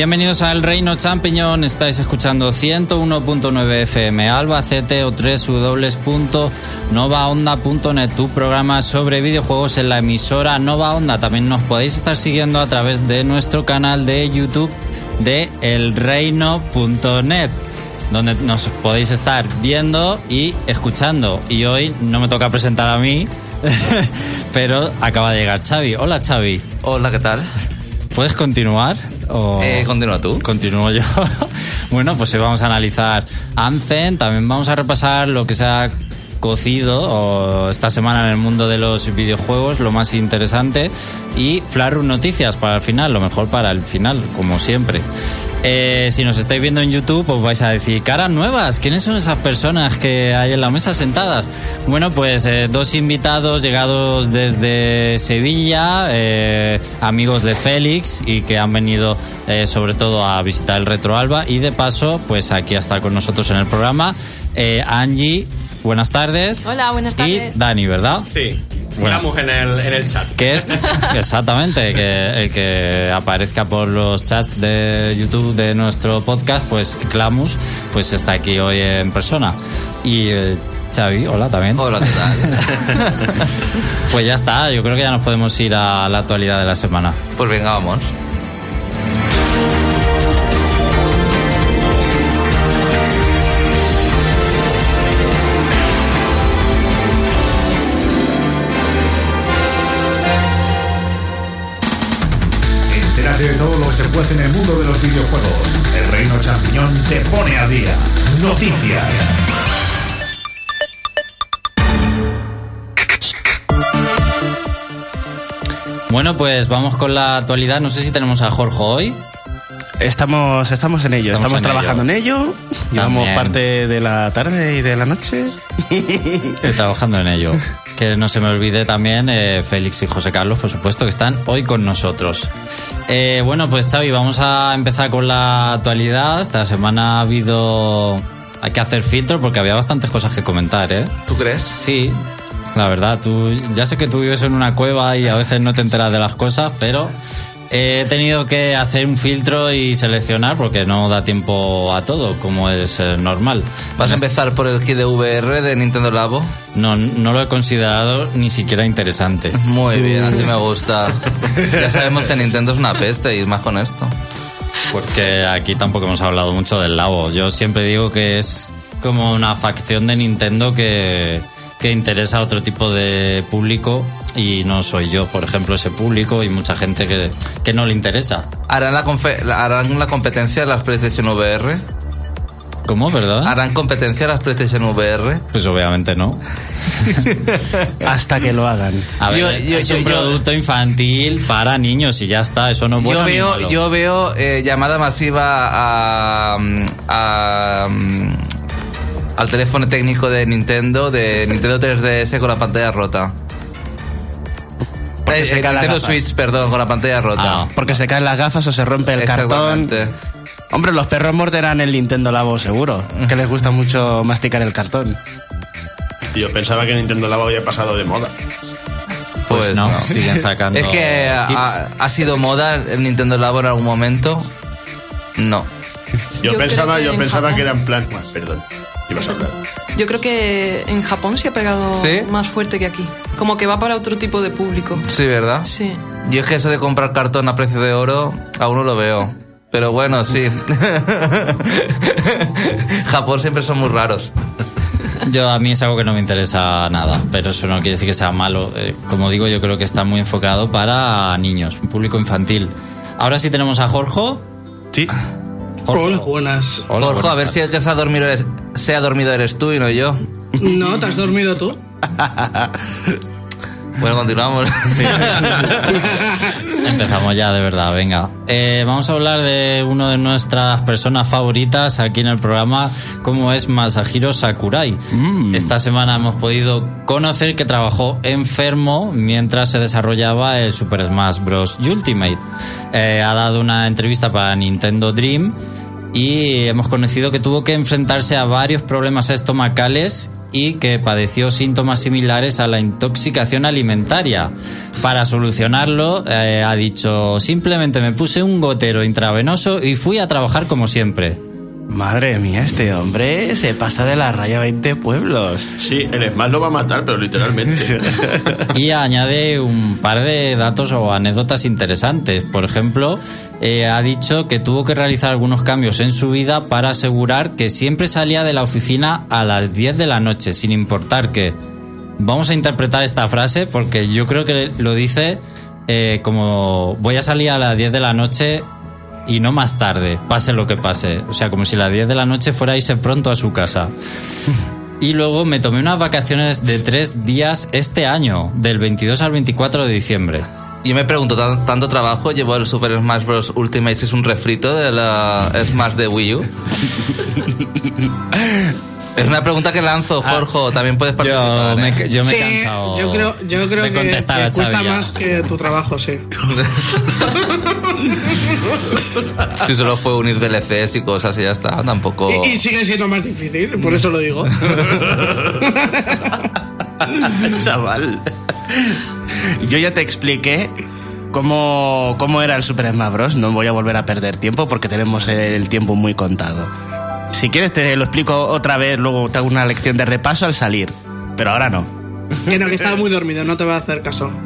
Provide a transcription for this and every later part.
Bienvenidos al Reino Champiñón, estáis escuchando 101.9 FM Albacete o www.novaonda.net, tu programa sobre videojuegos en la emisora Nova Onda. También nos podéis estar siguiendo a través de nuestro canal de YouTube de elreino.net donde nos podéis estar viendo y escuchando. Y hoy no me toca presentar a mí, pero acaba de llegar Xavi. Hola Xavi. Hola, ¿qué tal? ¿Puedes continuar? O... Eh, continúa tú. Continúo yo. bueno, pues hoy vamos a analizar Anzen, también vamos a repasar lo que se ha cocido o esta semana en el mundo de los videojuegos, lo más interesante, y Flarun Noticias para el final, lo mejor para el final, como siempre. Eh, si nos estáis viendo en YouTube, os vais a decir, caras nuevas, ¿quiénes son esas personas que hay en la mesa sentadas? Bueno, pues eh, dos invitados llegados desde Sevilla, eh, amigos de Félix y que han venido eh, sobre todo a visitar el Retro Alba y de paso, pues aquí a estar con nosotros en el programa. Eh, Angie, buenas tardes. Hola, buenas tardes. Y Dani, ¿verdad? Sí. Estamos en el, en el chat. Que es exactamente que el que aparezca por los chats de YouTube de nuestro podcast, pues Clamus, pues está aquí hoy en persona. Y eh, Xavi, hola también. Hola, ¿qué tal? Pues ya está, yo creo que ya nos podemos ir a la actualidad de la semana. pues venga, vamos. En el mundo de los videojuegos. El Reino Champiñón te pone a día. Noticias. Bueno, pues vamos con la actualidad. No sé si tenemos a Jorge hoy. Estamos, estamos en ello, Estamos estamos, en trabajando en ello. Llevamos También. parte de la tarde y de la noche. Eh, trabajando en ello. Que no se me olvide también eh, Félix y José Carlos, por supuesto, que están hoy con nosotros. Eh, bueno, pues Xavi, vamos a empezar con la actualidad. Esta semana ha habido... Hay que hacer filtro porque había bastantes cosas que comentar, ¿eh? ¿Tú crees? Sí, la verdad. Tú, ya sé que tú vives en una cueva y a veces no te enteras de las cosas, pero he tenido que hacer un filtro y seleccionar porque no da tiempo a todo, como es eh, normal. ¿Vas a empezar por el kit de VR de Nintendo Labo? No, no lo he considerado ni siquiera interesante. Muy bien, así me gusta. ya sabemos que Nintendo es una peste y más con esto. Porque aquí tampoco hemos hablado mucho del Labo. Yo siempre digo que es como una facción de Nintendo que, que interesa a otro tipo de público y no soy yo, por ejemplo, ese público y mucha gente que, que no le interesa. ¿Harán la, ¿Harán la competencia de las PlayStation VR? ¿Cómo, verdad? ¿Harán competencia de las PlayStation VR? Pues obviamente no. Hasta que lo hagan. A ver, Yo- yo- es yo- un yo- producto infantil para niños y ya está, eso no es bueno yo ni veo, malo. yo veo eh, llamada masiva a, a- al teléfono técnico de Nintendo, de Nintendo 3DS con la pantalla rota. Porque Eh, se eh, caen las Nintendo gafas. Switch, perdón, con la pantalla rota. Ah. Porque se caen las gafas o se rompe el cartón. Hombre, los perros morderán el Nintendo Labo seguro. Que les gusta mucho masticar el cartón. Yo pensaba que Nintendo Labo había pasado de moda. Pues, Pues no, no. siguen sacando. Es que kits. ha, ha sido moda el Nintendo Labo en algún momento. No. Yo, Yo pensaba, yo en pensaba Japón- que era en plan. Perdón. Ibas a hablar. Yo creo que en Japón se ha pegado ¿Sí? más fuerte que aquí. Como que va para otro tipo de público. Sí, ¿verdad? Sí. Yo es que eso de comprar cartón a precio de oro, aún no lo veo. Pero bueno, sí. Japón siempre son muy raros. Yo a mí es algo que no me interesa nada, pero eso no quiere decir que sea malo. Eh, como digo, yo creo que está muy enfocado para niños, un público infantil. Ahora sí tenemos a Jorge. Sí. Jorge. Hola, buenas. Hola, Jorge, buenas a ver si el que se ha dormido se ha dormido eres tú y no yo. ¿No? ¿Te has dormido tú? Bueno, continuamos. Empezamos ya, de verdad, venga. Eh, vamos a hablar de una de nuestras personas favoritas aquí en el programa, como es Masahiro Sakurai. Esta semana hemos podido conocer que trabajó enfermo mientras se desarrollaba el Super Smash Bros. Ultimate. Eh, ha dado una entrevista para Nintendo Dream y hemos conocido que tuvo que enfrentarse a varios problemas estomacales y que padeció síntomas similares a la intoxicación alimentaria. Para solucionarlo, eh, ha dicho, simplemente me puse un gotero intravenoso y fui a trabajar como siempre. Madre mía, este hombre se pasa de la raya 20 pueblos. Sí, el Smash lo va a matar, pero literalmente. Y añade un par de datos o anécdotas interesantes. Por ejemplo, eh, ha dicho que tuvo que realizar algunos cambios en su vida para asegurar que siempre salía de la oficina a las 10 de la noche, sin importar qué. Vamos a interpretar esta frase porque yo creo que lo dice eh, como voy a salir a las 10 de la noche y no más tarde, pase lo que pase. O sea, como si a las 10 de la noche fuera a irse pronto a su casa. Y luego me tomé unas vacaciones de tres días este año, del 22 al 24 de diciembre. Yo me pregunto, ¿tan- ¿tanto trabajo llevó el Super Smash Bros. Ultimate es un refrito de la Smash de Wii U? es una pregunta que lanzo, Jorge. También puedes Ah, Yo participar. ¿eh? me, yo me he Sí, cansado yo creo, yo creo de que, contestar que a cuesta Xavi ya. más que tu trabajo, sí. Si solo fue unir DLCs y cosas y ya está, tampoco... Y, y sigue siendo más difícil, por eso lo digo. Chaval. Yo ya te expliqué cómo, cómo era el Super Smash Bros. No voy a volver a perder tiempo porque tenemos el tiempo muy contado. Si quieres te lo explico otra vez, luego te hago una lección de repaso al salir. Pero ahora no. que no, que estaba muy dormido, no te va a hacer caso.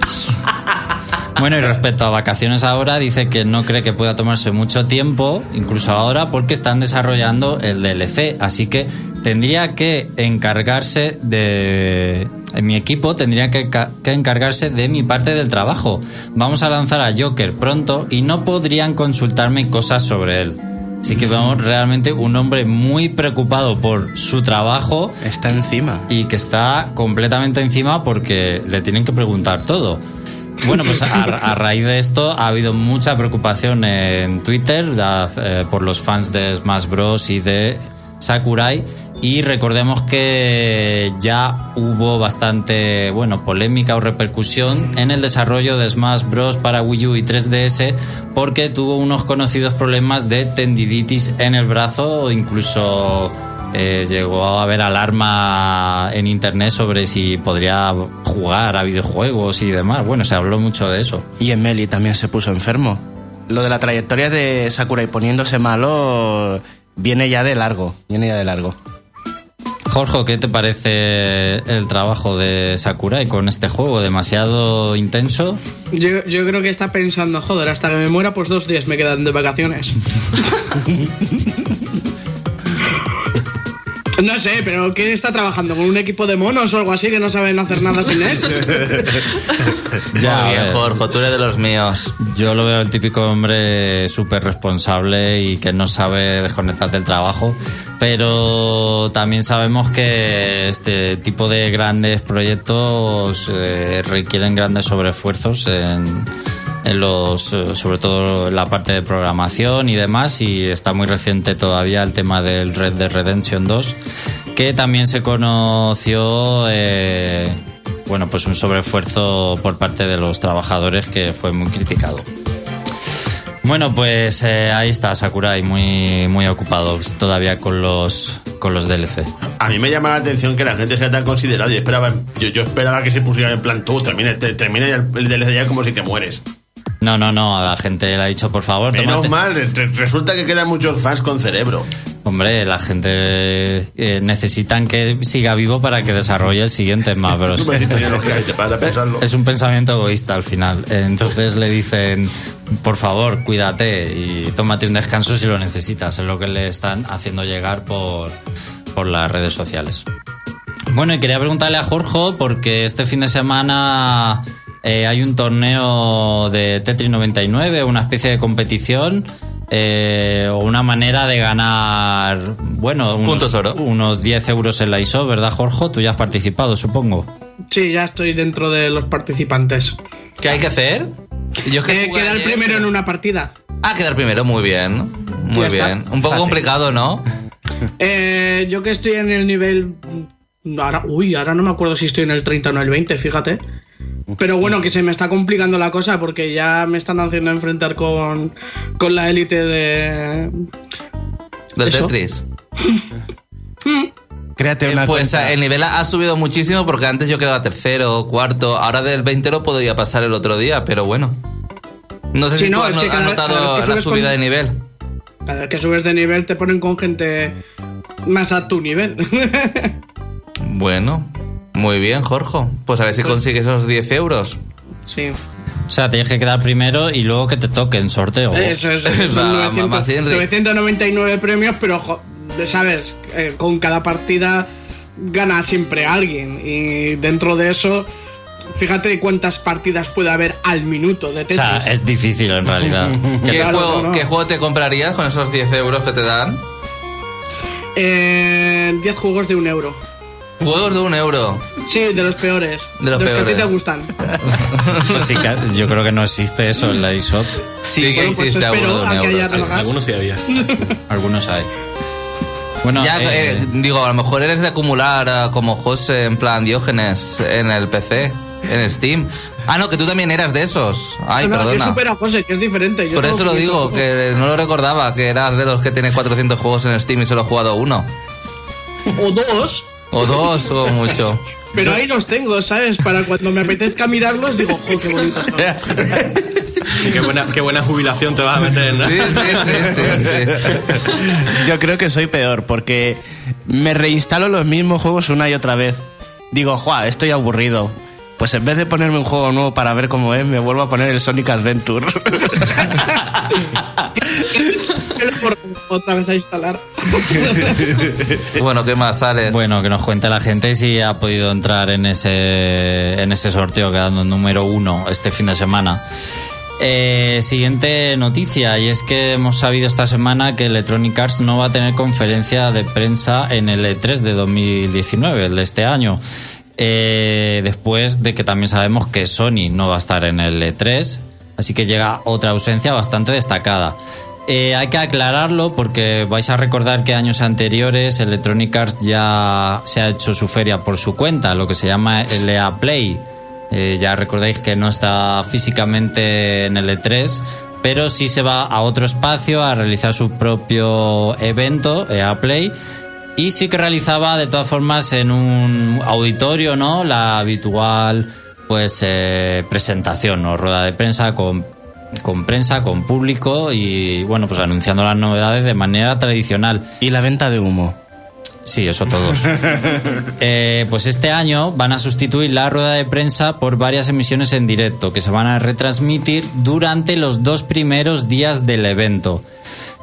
Bueno, y respecto a vacaciones ahora, dice que no cree que pueda tomarse mucho tiempo, incluso ahora, porque están desarrollando el DLC. Así que tendría que encargarse de. En mi equipo tendría que, que encargarse de mi parte del trabajo. Vamos a lanzar a Joker pronto y no podrían consultarme cosas sobre él. Así que vemos realmente un hombre muy preocupado por su trabajo Está encima. y que está completamente encima porque le tienen que preguntar todo. Bueno, pues a, a raíz de esto ha habido mucha preocupación en Twitter eh, por los fans de Smash Bros. y de Sakurai. Y recordemos que ya hubo bastante, bueno, polémica o repercusión en el desarrollo de Smash Bros. para Wii U y 3DS porque tuvo unos conocidos problemas de tendinitis en el brazo, incluso eh, llegó a haber alarma en internet sobre si podría jugar a videojuegos y demás. Bueno, se habló mucho de eso. Y en Meli también se puso enfermo. Lo de la trayectoria de Sakurai poniéndose malo viene ya de largo. Viene ya de largo. Jorge, ¿qué te parece el trabajo de Sakurai con este juego? ¿Demasiado intenso? Yo, yo creo que está pensando, joder, hasta que me muera, pues dos días me quedan de vacaciones. No sé, pero ¿qué está trabajando? ¿Con un equipo de monos o algo así que no saben hacer nada sin él? Ya, bien. Jorge, tú eres de los míos. Yo lo veo el típico hombre súper responsable y que no sabe desconectar del trabajo, pero también sabemos que este tipo de grandes proyectos eh, requieren grandes sobreesfuerzos en, en los, eh, sobre todo en la parte de programación y demás, y está muy reciente todavía el tema del Red Dead Redemption 2, que también se conoció... eh, bueno, pues un sobreesfuerzo por parte de los trabajadores que fue muy criticado. Bueno, pues eh, ahí está Sakurai, muy, muy ocupado todavía con los, con los DLC. A mí me llama la atención que la gente sea tan considerada. Yo esperaba, yo, esperaba que se pusiera en plan tú, termine, te- termine el, el DLC ya como si te mueres. No, no, no, a la gente le ha dicho, por favor, Menos tómate- mal, re- resulta que quedan muchos fans con cerebro. Hombre, la gente eh, necesitan que siga vivo para que desarrolle el siguiente Bros. Pensarlo. Es un pensamiento egoísta al final. Entonces le dicen, por favor, cuídate y tómate un descanso si lo necesitas. Es lo que le están haciendo llegar por, por las redes sociales. Bueno, y quería preguntarle a Jorge, porque este fin de semana eh, hay un torneo de Tetris 99, una especie de competición. eh, o una manera de ganar, bueno, unos, Puntos oro. unos 10 euros en la ISO, ¿verdad, Jorge? Tú ya has participado, supongo. Sí, ya estoy dentro de los participantes. ¿Qué hay que hacer? Yo es que Eh, quedar ayer. primero en una partida. Ah, quedar primero, muy bien. Muy bien. Un poco Fácil. complicado, ¿no? Eh, yo que estoy en el nivel. Ahora, uy, ahora no me acuerdo si estoy en el 30 o en el 20, fíjate. Pero bueno, que se me está complicando la cosa porque ya me están haciendo enfrentar con, con la élite de. Del Eso. Tetris. Créate Eh, una pues cuenta. el nivel ha subido muchísimo porque antes yo quedaba tercero, cuarto. Ahora del 20 lo podía pasar el otro día, pero bueno. No sé Sí, si no, tú has, notado la subida con- de nivel. Cada vez que subes de nivel te ponen con gente más a tu nivel. Bueno, muy bien, Jorge. Pues a ver si consigues esos 10 euros. sí. O sea, tienes que quedar primero y luego que te toque en sorteo. Eso es. son Va, 900 más bien, Rick. 999 premios, pero, jo- ¿sabes? Eh, con cada partida gana siempre alguien. Y dentro de eso, fíjate cuántas partidas puede haber al minuto de O Tetris. sea, es difícil en realidad. ¿Qué, Claro, juego, no. ¿Qué juego te comprarías con esos 10 euros que te dan? Eh, 10 juegos de un euro. Juegos de un euro. Sí, de los peores. De los que a ti peores. te gustan. Pues sí yo creo que no existe eso en la eShop. Sí, que Bueno, pues existe espero alguno de un euro. sí. Algunos sí había. Algunos hay. Bueno, Ya, eh, eh, digo, a lo mejor eres de acumular ah, como José, en plan Diógenes, en el PC, en Steam. Ah, no, que tú también eras de esos. Ay, No, perdona. supero a José, que es diferente. Yo Por eso lo 500 digo, que no lo recordaba, que eras de los que tiene 400 juegos en Steam y solo he jugado uno. O dos. O dos, o mucho. Pero ahí los tengo, ¿sabes? Para cuando me apetezca mirarlos, digo, jo, qué bonito. qué, buena, qué buena jubilación te vas a meter, ¿no? Sí, sí, sí, sí, sí. Yo creo que soy peor porque me reinstalo los mismos juegos una y otra vez. Digo, ¡juá! Estoy aburrido. Pues en vez de ponerme un juego nuevo para ver cómo es, me vuelvo a poner el Sonic Adventure. Otra vez a instalar. Bueno, ¿qué más sale? bueno, que nos cuente la gente si ha podido entrar en ese, en ese sorteo quedando número uno este fin de semana. Eh, siguiente noticia, y es que hemos sabido esta semana que Electronic Arts no va a tener conferencia de prensa en el E3 de 2019, el de este año. Eh, después de que también sabemos que Sony no va a estar en el E3, así que llega otra ausencia bastante destacada. Eh, hay que aclararlo porque vais a recordar que años anteriores Electronic Arts ya se ha hecho su feria por su cuenta, lo que se llama EA Play. Eh, ya recordáis que no está físicamente en el E3, pero sí se va a otro espacio a realizar su propio evento, EA Play, y sí que realizaba de todas formas en un auditorio, ¿no? La habitual, pues, eh, presentación o rueda de prensa con, con prensa, con público y, bueno, pues anunciando las novedades de manera tradicional. y la venta de humo. Sí, eso todos. Eh, pues este año van a sustituir la rueda de prensa por varias emisiones en directo que se van a retransmitir durante los dos primeros días del evento.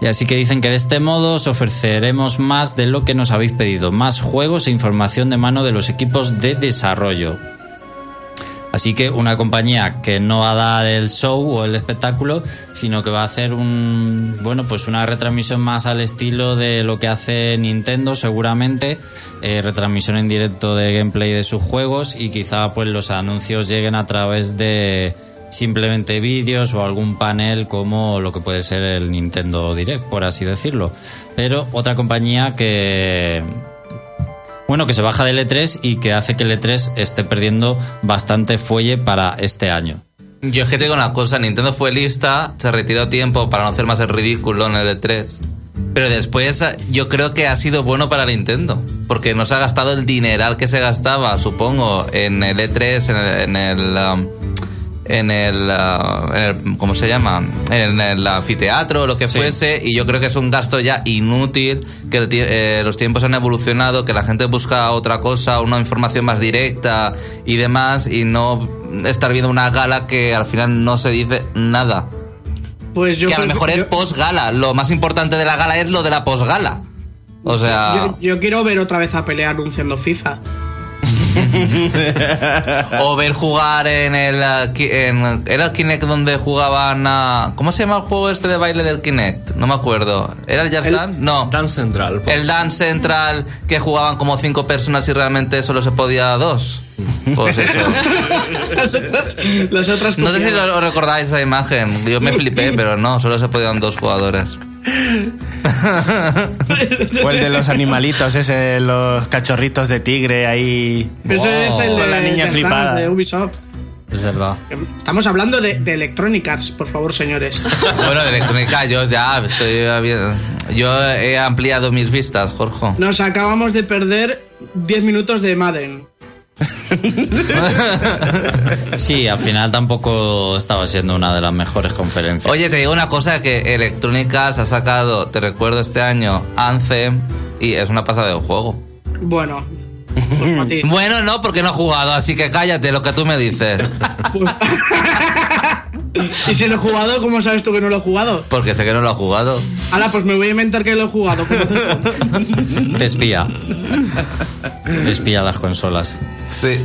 Y así que dicen que de este modo os ofreceremos más de lo que nos habéis pedido, más juegos e información de mano de los equipos de desarrollo. Así que una compañía que no va a dar el show o el espectáculo, sino que va a hacer un bueno, pues una retransmisión más al estilo de lo que hace Nintendo seguramente, eh, retransmisión en directo de gameplay de sus juegos y quizá pues los anuncios lleguen a través de simplemente vídeos o algún panel como lo que puede ser el Nintendo Direct, por así decirlo. Pero otra compañía que bueno, que se baja del E3 y que hace que el E3 esté perdiendo bastante fuelle para este año. Yo es que tengo una cosa, Nintendo fue lista, se retiró tiempo para no hacer más el ridículo en el E3. Pero después yo creo que ha sido bueno para Nintendo, porque no se ha gastado el dineral que se gastaba, supongo, en el E3, en el... En el um, en el, uh, en el- ¿cómo se llama? En el anfiteatro o lo que fuese y yo creo que es un gasto ya inútil que eh, los tiempos han evolucionado que la gente busca otra cosa una información más directa y demás y no estar viendo una gala que al final no se dice nada Pues yo que a lo mejor es yo- post gala lo más importante de la gala es lo de la post gala o sea Yo, yo quiero ver otra vez a pelear anunciando FIFA. o ver jugar en el en, era el Kinect donde jugaban a, ¿cómo se llama el juego este de baile del Kinect? no me acuerdo ¿era el El- Dance? no Dance Central. pues. el Dance Central que jugaban como cinco personas y realmente solo se podía dos pues eso Las otras, las otras no sé si os recordáis esa imagen yo me flipé pero no solo se podían dos jugadores O el de los animalitos, ese, los cachorritos de tigre ahí. Eso es el de Con la niña flipada. De Ubisoft. Es verdad. Estamos hablando de, de Electronic Arts, por favor, señores. bueno Electronic Arts, yo ya estoy Yo he ampliado mis vistas, Jorge. Nos acabamos de perder 10 minutos de Madden. Sí, al final tampoco estaba siendo una de las mejores conferencias. Oye, te digo una cosa que Electronic Arts ha sacado, te recuerdo este año, Anthem, y es una pasada de juego. Bueno, pues. Bueno, no, porque no he jugado, así que cállate lo que tú me dices. y si lo he jugado, ¿cómo sabes tú que no lo he jugado? Porque sé que no lo has jugado. Ahora, pues me voy a inventar que lo he jugado. Te espía. Te espía las consolas. Sí.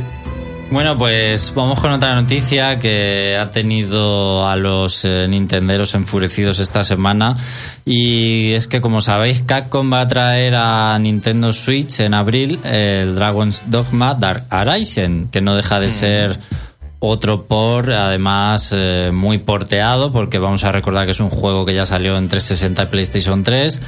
Bueno, pues vamos con otra noticia que ha tenido a los eh, nintenderos enfurecidos esta semana y es que como sabéis Capcom va a traer a Nintendo Switch en abril el Dragon's Dogma Dark Arisen, que no deja de ser otro por, además eh, muy porteado, porque vamos a recordar que es un juego que ya salió en 360 y PlayStation 3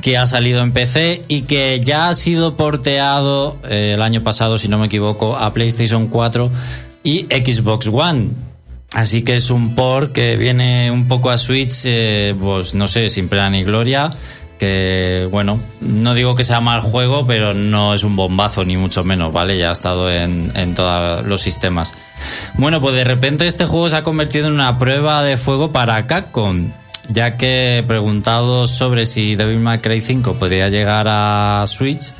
que ha salido en PC y que ya ha sido porteado eh, el año pasado, si no me equivoco, a PlayStation 4 y Xbox One. Así que es un port que viene un poco a Switch, eh, pues no sé, sin pena ni gloria. Que bueno, no digo que sea mal juego, pero no es un bombazo, ni mucho menos, ¿vale? Ya ha estado en, en todos los sistemas. Bueno, pues de repente este juego se ha convertido en una prueba de fuego para Capcom ya que preguntado sobre si Devil May Cry 5 podría llegar a Switch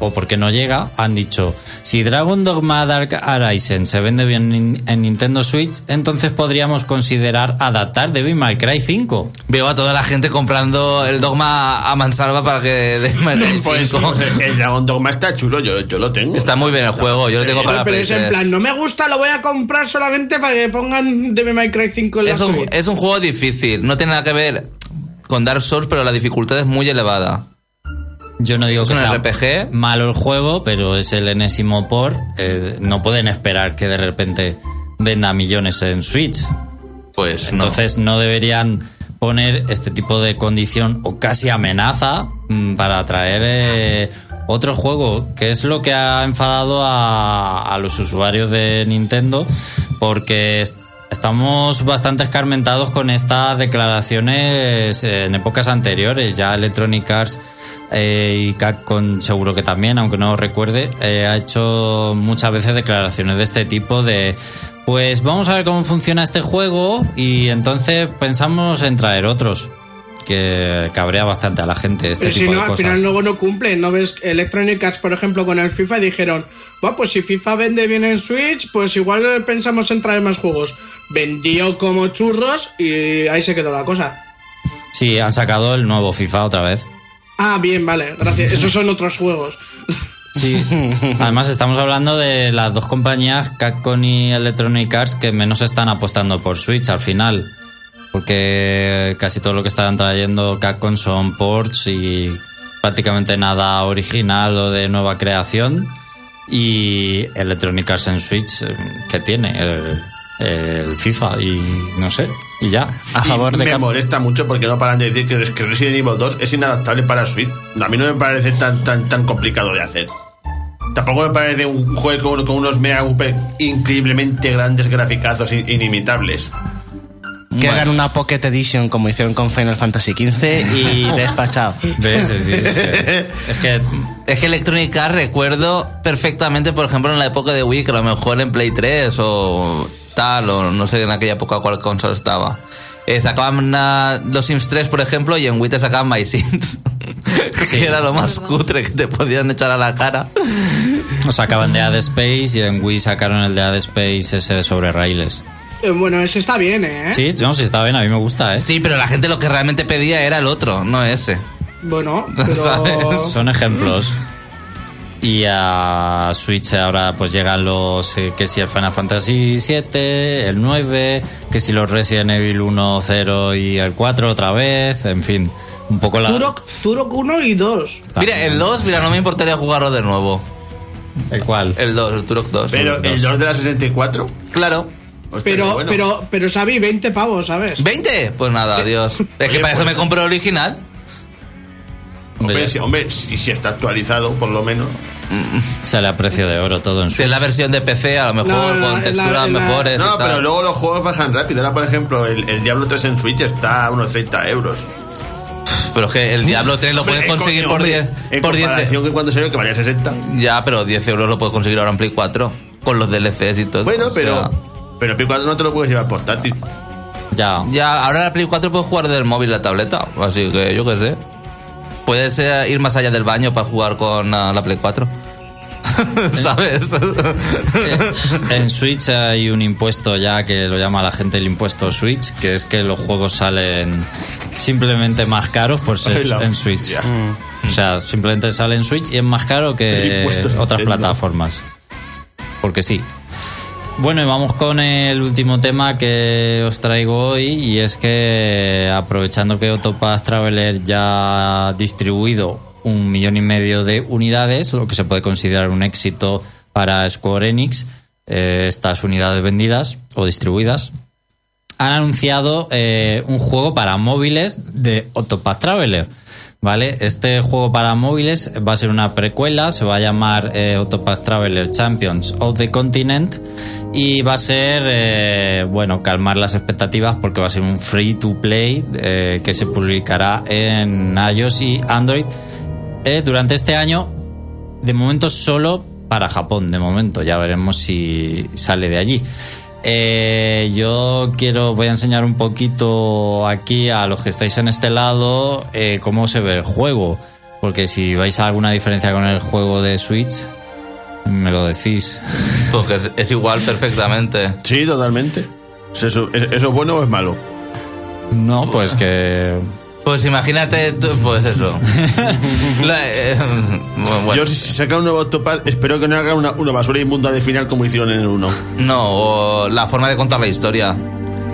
o por qué no llega, han dicho, si Dragon Dogma Dark Arisen se vende bien en- en Nintendo Switch, entonces podríamos considerar adaptar Devil May Cry 5. Veo a toda la gente comprando el dogma a mansalva para que de Pues el Dragon Dogma está chulo, yo, yo lo tengo. Está muy bien el juego, yo lo tengo para Pero es en 3. plan, no me gusta, lo voy a comprar solamente para que pongan Devil May Cry 5 en la Es un, es un juego difícil, no tiene nada que ver con Dark Souls, pero la dificultad es muy elevada. Yo no digo Es que un sea RPG. malo el juego, pero es el enésimo por. eh, no pueden esperar que de repente venda millones en Switch. Pues Entonces no deberían poner este tipo de condición o casi amenaza mm, para traer eh, otro juego, que es lo que ha enfadado a, a los usuarios de Nintendo, porque est- estamos bastante escarmentados con estas declaraciones en épocas anteriores. Ya Electronic Arts eh, y Capcom seguro que también, aunque no recuerde, eh, ha hecho muchas veces declaraciones de este tipo de pues vamos a ver cómo funciona este juego y entonces pensamos en traer otros que cabrea bastante a la gente este Pero si tipo no, de al cosas. final luego no cumplen. ¿No ves Electronic Arts, por ejemplo, con el FIFA dijeron, bueno, pues si FIFA vende bien en Switch, pues igual pensamos en traer más juegos. Vendió como churros y ahí se quedó la cosa. Sí, han sacado el nuevo FIFA otra vez. Ah, bien, vale, gracias. Esos son otros juegos. Sí. Además estamos hablando de las dos compañías, Capcom y Electronic Arts, que menos están apostando por Switch al final. Porque casi todo lo que están trayendo Capcom son ports y prácticamente nada original o de nueva creación. Y Electronic Arts en Switch, ¿qué tiene? El, el FIFA y no sé, y ya. Y me molesta mucho porque no paran de decir que, que Resident Evil 2 es inadaptable para Switch. A mí no me parece tan tan tan complicado de hacer. Tampoco me parece un juego con, con unos mega increíblemente grandes graficazos in- inimitables. Que hagan una Pocket Edition como hicieron con Final Fantasy XV y despachado. ¿Ves? Es, que, es que Es que Electronic Arts recuerdo perfectamente, por ejemplo, en la época de Wii, que a lo mejor en Play 3 o tal, o no sé en aquella época cuál consola estaba. Eh, sacaban una- los Sims 3, por ejemplo, y en Wii te sacaban My Sims. que era lo más cutre que te podían echar a la cara. O sacaban de Ad Space y en Wii sacaron el de Ad Space ese de sobre raíles. Eh, bueno, ese está bien, ¿eh? Sí, no, sí, está bien, a mí me gusta, ¿eh? Sí, pero la gente lo que realmente pedía era el otro, no ese. Bueno, pero... ¿Sabes? Son ejemplos. Y a Switch ahora pues llegan los, eh, que si el Final Fantasy 7, el 9, que si los Resident Evil 1, 0 y el 4 otra vez, en fin, un poco la... Turok, Turok 1 y 2. Mira, el 2, mira, no me importaría jugarlo de nuevo. ¿El cuál? El 2, el Turok 2. Pero el 2 de la 64. Claro. Hostia, Pero, bueno. pero, pero Xavi, 20 pavos, ¿sabes? ¿20? Pues nada, adiós. Es que para eso me compro el original. Hombre, si, hombre, si, si está actualizado, por lo menos. Sale a precio de oro todo en Si Switch. es la versión de PC, a lo mejor No, con texturas mejores. y No, tal. pero luego los juegos bajan rápido. Ahora, por ejemplo, el, el Diablo 3 en Switch está a unos 30 euros. Pero es que el Diablo 3 lo puedes Hombre, conseguir por hombre, 10. En Por 10 comparación que cuando salió que valía 60. Ya, pero 10 euros lo puedes conseguir ahora en Play 4. Con los DLCs y todo. Bueno, o sea, pero. Pero Play 4 no te lo puedes llevar portátil. Ya. Ya, ahora en la Play 4 puedes jugar del móvil la tableta. Así que yo qué sé. Puedes eh, ir más allá del baño para jugar con ah, la Play 4. ¿Sabes? En Switch hay un impuesto ya que lo llama la gente el impuesto Switch, que es que los juegos salen simplemente más caros por ser en Switch. O sea, simplemente sale en Switch y es más caro que otras plataformas. Porque sí. Bueno, y vamos con el último tema que os traigo hoy y es que aprovechando que Autopass Traveler ya ha distribuido un millón y medio de unidades, lo que se puede considerar un éxito para Square Enix, eh, estas unidades vendidas o distribuidas, han anunciado eh, un juego para móviles de Autopath Traveler. ¿Vale? Este juego para móviles va a ser una precuela, se va a llamar eh, Traveler Champions of the Continent y va a ser, eh, bueno, calmar las expectativas porque va a ser un free to play eh, que se publicará en iOS y Android eh, durante este año de momento solo para Japón, de momento. Ya veremos si sale de allí. Yo quiero, voy a enseñar un poquito aquí a los que estáis en este lado cómo se ve el juego. Porque si vais a alguna diferencia con el juego de Switch, me lo decís. Porque es- es igual perfectamente. Sí, totalmente. ¿Eso, ¿Eso es bueno o es malo? No, pues que. Pues imagínate, pues eso. La- eh, bueno, Yo, si, si saca un nuevo Octopad, espero que no haga una, una basura inmunda de final como hicieron en el 1. no, o la forma de contar la historia.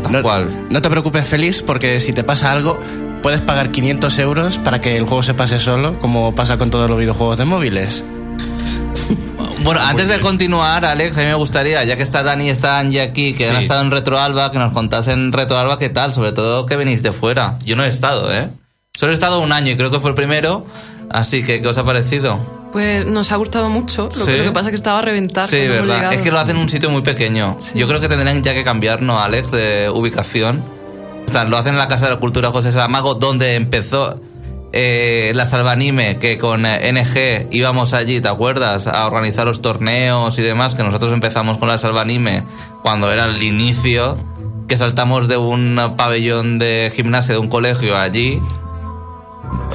Tal No, cual. no te preocupes, Feliz, porque si te pasa algo, puedes pagar 500 euros para que el juego se pase solo, como pasa con todos los videojuegos de móviles. Bueno, antes de continuar, Alex, a mí me gustaría, ya que está Dani y está Angie aquí, que han estado en Retroalba, que nos contasen en Retroalba qué tal, sobre todo que venís de fuera. Yo no he estado, ¿eh? Solo he estado un año y creo que fue el primero, así que ¿qué os ha parecido? Pues nos ha gustado mucho. Lo, Sí. que, lo que pasa es que estaba a reventar. Sí, verdad. Es que lo hacen en un sitio muy pequeño. Yo creo que tendrían ya que cambiarnos, Alex, de ubicación. O sea, lo hacen en la Casa de la Cultura José Saramago, donde empezó eh, la Salvanime, que con eh, NG íbamos allí, ¿te acuerdas? A organizar los torneos y demás, que nosotros empezamos con la Salvanime cuando era el inicio, que saltamos de un pabellón de gimnasia de un colegio allí.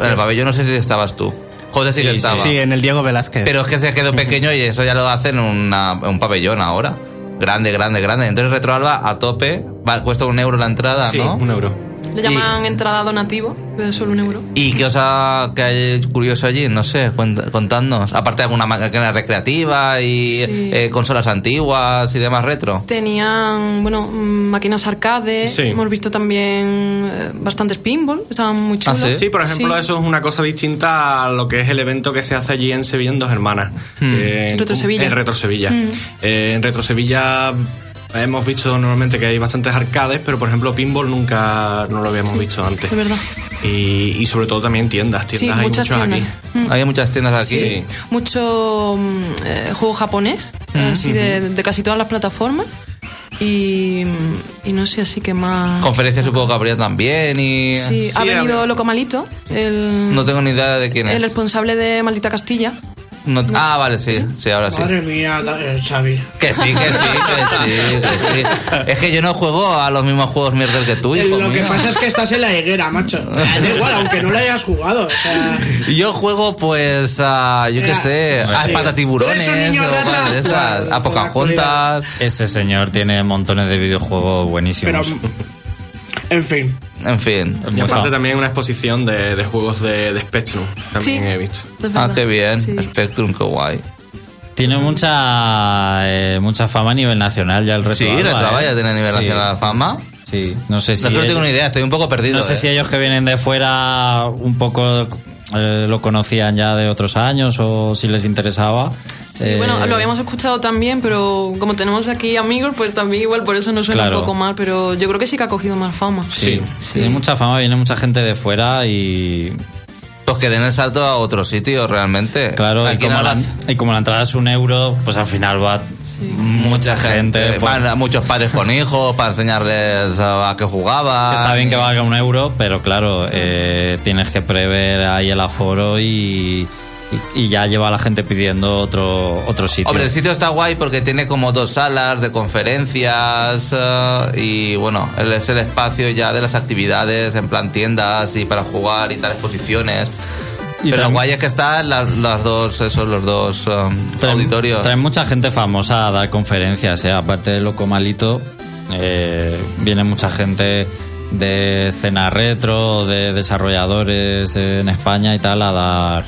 En el pabellón no sé si estabas tú. José sí, que Sí, estaba. Sí, en el Diego Velázquez. Pero es que se quedó pequeño y eso ya lo hacen en un pabellón ahora. Grande, grande, grande. Entonces Retroalba a tope. Va, cuesta un euro la entrada, Sí, ¿no? un euro. Le llaman entrada donativo, es solo un euro. ¿Y qué os ha que hay curioso allí? No sé, cuenta- contadnos. Aparte de alguna máquina recreativa y Sí. eh, consolas antiguas y demás retro. Tenían, bueno, mm, máquinas arcade. Sí. Hemos visto también eh, bastantes pinball. Estaban muy Ah, chulos. ¿sí? Sí, por ejemplo, Sí. eso es una cosa distinta a lo que es el evento que se hace allí en Sevilla en Dos Hermanas. que en- Retro Sevilla. En Retro Sevilla. Mm. Eh, en Retro Sevilla hemos visto normalmente que hay bastantes arcades, pero por ejemplo pinball nunca no lo habíamos visto antes. Es verdad. Y, y sobre todo también tiendas, Sí, tiendas hay muchas muchos tiendas. aquí. Mm. Hay muchas tiendas aquí. Sí. Mucho mm, eh, juego japonés, así de, de casi todas las plataformas. Y, y no sé, así que más. Conferencias supongo que habría también y... Sí, ha venido había- Loco Malito, el, No tengo ni idea de quién el es. responsable de Maldita Castilla. No- ah, vale, sí, sí, ahora sí. Madre mía, eh, Xavi. Que sí, que sí, que sí, que sí. Es que yo no juego a los mismos juegos mierder que tú, Eh, hijo Lo que mío. pasa es que estás en la higuera, macho. Da igual, aunque no la hayas jugado. O sea, Yo juego, pues, a, yo qué sé, a niño o cosas de esas, a Pocahontas. Ese señor tiene montones de videojuegos pero. buenísimos. En fin. En fin. Y aparte también una exposición de, de juegos de, de Spectrum. También Sí. he visto. Ah, qué bien. Sí. Spectrum, qué guay. Tiene mucha eh, mucha fama a nivel nacional ya el resto. Sí, Retroalba ya tiene nivel nacional de fama. Sí, no sé si. no solo ellos- tengo una idea, estoy un poco perdido. No sé eh. si ellos que vienen de fuera un poco eh, lo conocían ya de otros años o si les interesaba. Sí, Eh, bueno, lo habíamos escuchado también, pero como tenemos aquí amigos, pues también igual por eso nos suena Claro. un poco mal, pero yo creo que sí que ha cogido más fama. Sí, Sí. tiene mucha fama, viene mucha gente de fuera y Pues que den el salto a otro sitio, realmente. claro, como, la, y como la entrada es un euro, pues al final va mucha gente. pues, Van muchos padres con hijos para enseñarles a, a qué jugaban. que está bien que valga un euro, pero claro, eh, tienes que prever ahí el aforo y, y, y ya lleva a la gente pidiendo otro, otro sitio. Hombre, el sitio está guay porque tiene como dos salas de conferencias eh, y bueno, el- es el espacio ya de las actividades en plan tiendas y para jugar y tal exposiciones. Y Pero lo guay es que están las, las dos, esos, los dos Traen- auditorios. Traen mucha gente famosa a dar conferencias, ¿eh? aparte de Loco Malito, eh, viene mucha gente de cena retro, de desarrolladores en España y tal, a dar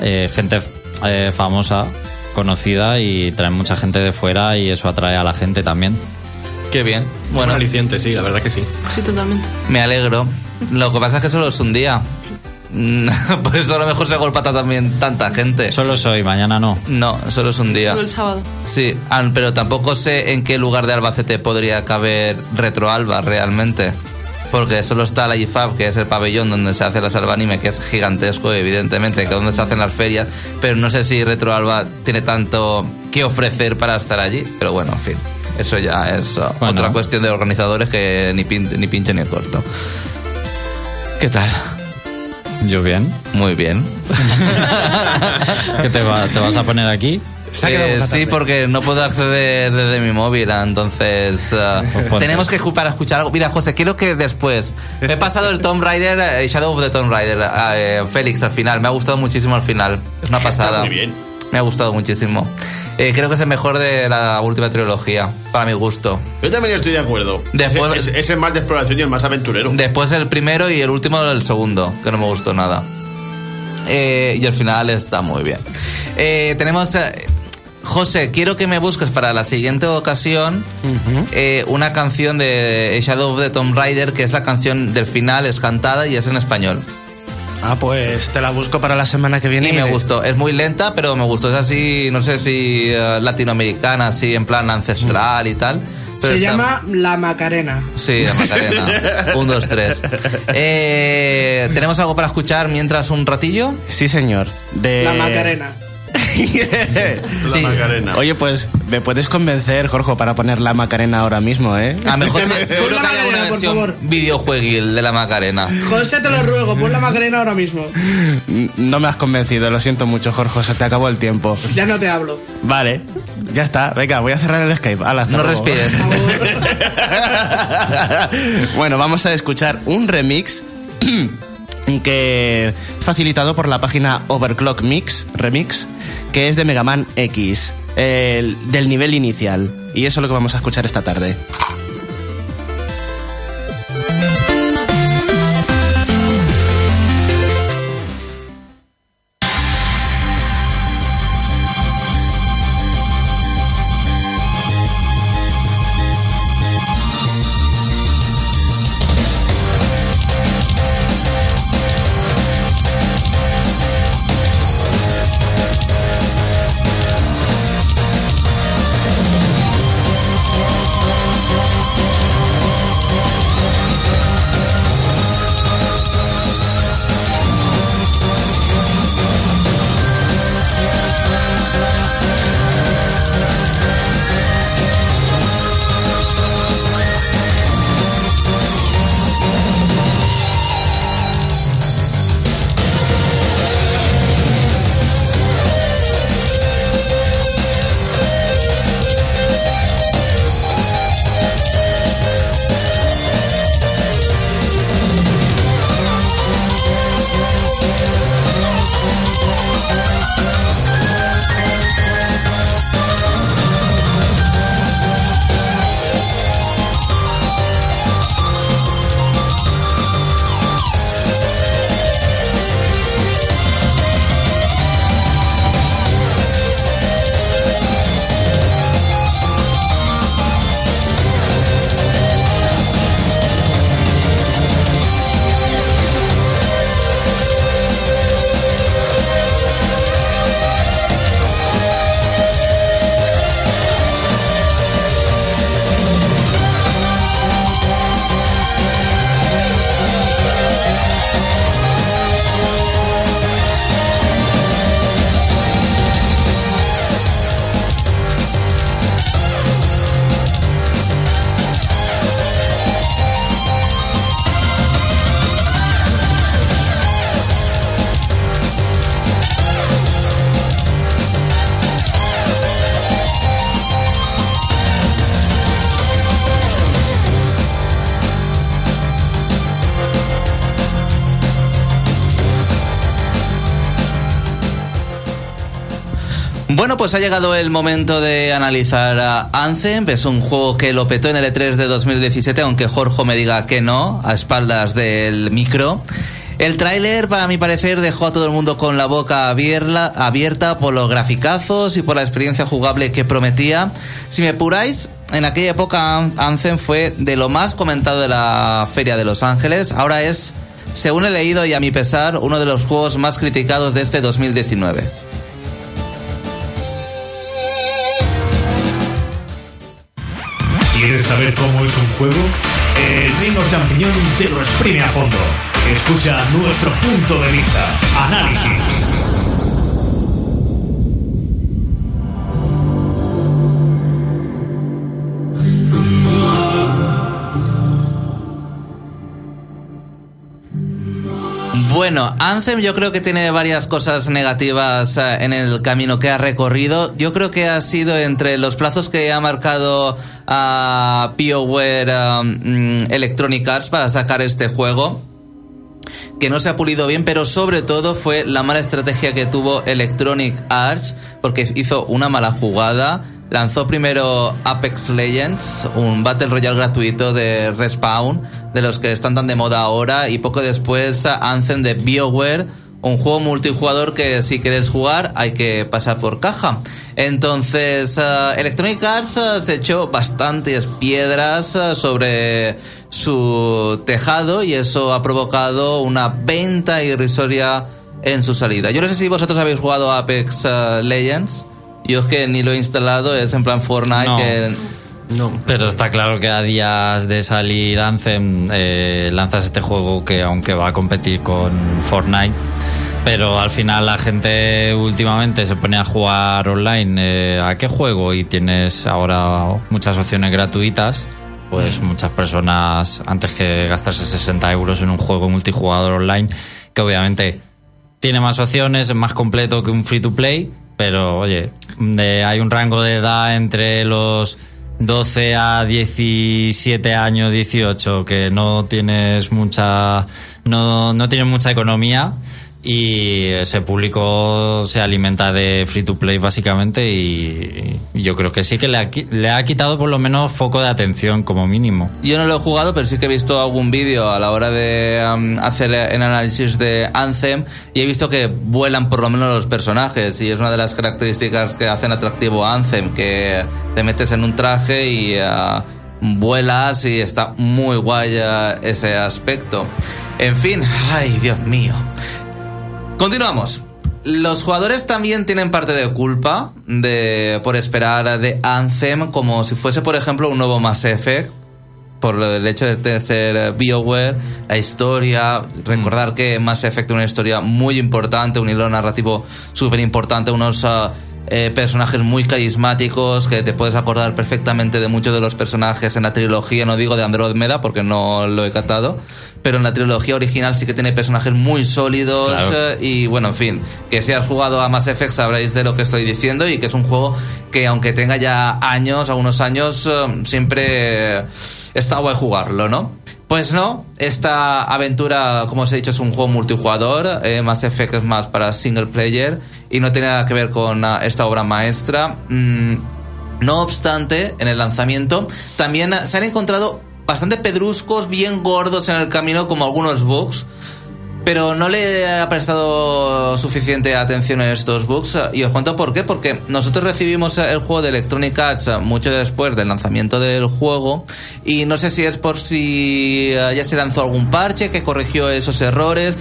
eh, gente eh, famosa, conocida y traen mucha gente de fuera y eso atrae a la gente también. Qué bien. Bueno, Bueno, aliciente, sí, la verdad que sí. Sí, totalmente. me alegro. Lo que pasa es que solo es un día. Por eso a lo mejor se golpata también tanta gente. Solo soy, mañana no. No, solo es un día. Solo el sábado. Sí, ah, pero tampoco sé en qué lugar de Albacete podría caber Retro Alba realmente. Porque solo está la IFAB, que es el pabellón donde se hace la salvanime, que es gigantesco, evidentemente, que es donde se hacen las ferias. Pero no sé si Retro Alba tiene tanto que ofrecer para estar allí. Pero bueno, en fin, eso ya es Bueno. otra cuestión de organizadores que ni, pin- ni pinche ni corto. ¿Qué tal? Yo bien. Muy bien. ¿Qué te, va- te vas a poner aquí? Eh, sí, porque no puedo acceder desde mi móvil, entonces uh, Pues ponte. tenemos que para escuchar algo. Mira, José, quiero que después me he pasado el Tomb Raider, eh, Shadow of the Tomb Raider, eh, Félix al final, me ha gustado muchísimo al final, es una pasada. muy bien. Me ha gustado muchísimo. Eh, creo que es el mejor de la última trilogía, para mi gusto. Yo también estoy de acuerdo. Después- es, es- es el más de exploración y el más aventurero. Después el primero y el último el segundo, que no me gustó nada. Eh, y el final está muy bien. Eh, tenemos... eh, José, quiero que me busques para la siguiente ocasión eh, una canción de Shadow of the Tomb Raider, que es la canción del final, es cantada y es en español. Ah, pues te la busco para la semana que viene. Y me gustó. Es muy lenta, pero me gustó. Es así, no sé si eh, latinoamericana, así en plan ancestral y tal. Pero Se está- llama La Macarena. Sí, la Macarena. un, dos, tres. Eh, ¿Tenemos algo para escuchar mientras un ratillo? Sí, señor. De... La Macarena. La Sí. Macarena. Oye, pues me puedes convencer, Jorge, para poner la Macarena ahora mismo, ¿eh? A lo mejor Pon se- la seguro que hay Macarena, alguna por versión favor. videojueguil de la Macarena. José, te lo ruego, pon la Macarena ahora mismo. No me has convencido, lo siento mucho, Jorge, se te acabó el tiempo. Ya no te hablo. Vale, ya está. Venga, voy a cerrar el Skype. No luego. respires. bueno, vamos a escuchar un remix que facilitado por la página Overclock Mix Remix, que es de Mega Man X, el- del nivel inicial. Y eso es lo que vamos a escuchar esta tarde. Pues ha llegado el momento de analizar a Anthem. Es un juego que lo petó en el E3 de 2017, aunque Jorge me diga que no, a espaldas del micro. El tráiler, para mi parecer, dejó a todo el mundo con la boca abierta por los graficazos y por la experiencia jugable que prometía. Si me apuráis, en aquella época An- Anthem fue de lo más comentado de la Feria de Los Ángeles. Ahora es, según he leído y a mi pesar, uno de los juegos más criticados de este 2019. ¿Quieres saber cómo es un juego? El Reino Champiñón te lo exprime a fondo. Escucha nuestro punto de vista. Análisis. Bueno, Anthem yo creo que tiene varias cosas negativas eh, en el camino que ha recorrido. Yo creo que ha sido entre los plazos que ha marcado a mm, Electronic Arts para sacar este juego que no se ha pulido bien, pero sobre todo fue la mala estrategia que tuvo Electronic Arts, porque hizo una mala jugada. Lanzó primero Apex Legends, un Battle Royale gratuito de Respawn, de los que están tan de moda ahora, y poco después Anthem de BioWare, un juego multijugador que si quieres jugar hay que pasar por caja. Entonces, eh, Electronic Arts eh, se echó bastantes piedras eh, sobre su tejado y eso ha provocado una venta irrisoria en su salida. Yo no sé si vosotros habéis jugado Apex Legends. Yo es que ni lo he instalado, es en plan Fortnite No. que No. Pero está claro que a días de salir Anthem eh, lanzas este juego que aunque va a competir con Fortnite, pero al final la gente últimamente se pone a jugar online. eh, ¿A qué juego? Y tienes ahora muchas opciones gratuitas. Pues muchas personas, antes que gastarse 60 euros en un juego multijugador online, que obviamente tiene más opciones, es más completo que un free to play, pero oye, hay un rango de edad entre los 12 a 17 años, 18, que no tienes mucha, no, no tienes mucha economía y ese público se alimenta de free to play básicamente y, yo creo que sí que le ha, quitado por lo menos foco de atención como mínimo. Yo no lo he jugado, pero sí que he visto algún vídeo a la hora de hacer el análisis de Anthem y he visto que vuelan por lo menos los personajes y es una de las características que hacen atractivo a Anthem, que te metes en un traje y uh, vuelas y está muy guay uh, ese aspecto. En fin, ay Dios mío. Continuamos. Los jugadores también tienen parte de culpa de por esperar de Anthem como si fuese, por ejemplo, un nuevo Mass Effect. Por el hecho de ser BioWare, la historia, recordar que Mass Effect es una historia muy importante, un hilo narrativo súper importante, unos ah, eh, personajes muy carismáticos que te puedes acordar perfectamente de muchos de los personajes en la trilogía, no digo de Andrómeda porque no lo he catado, pero en la trilogía original sí que tiene personajes muy sólidos Claro. eh, y bueno, en fin, que si has jugado a Mass Effect sabréis de lo que estoy diciendo y que es un juego que aunque tenga ya años, algunos años, eh, siempre está guay jugarlo, ¿no? Pues no, esta aventura, como os he dicho, es un juego multijugador, eh, Mass Effect es más para single player y no tiene nada que ver con ah, esta obra maestra. Mm, no obstante, en el lanzamiento también se han encontrado bastante pedruscos, bien gordos en el camino, como algunos bugs. Pero no le ha prestado suficiente atención a estos bugs. Y os cuento por qué. Porque nosotros recibimos el juego de Electronic Arts mucho después del lanzamiento del juego. Y no sé si es por si eh, ya se lanzó algún parche que corrigió esos errores.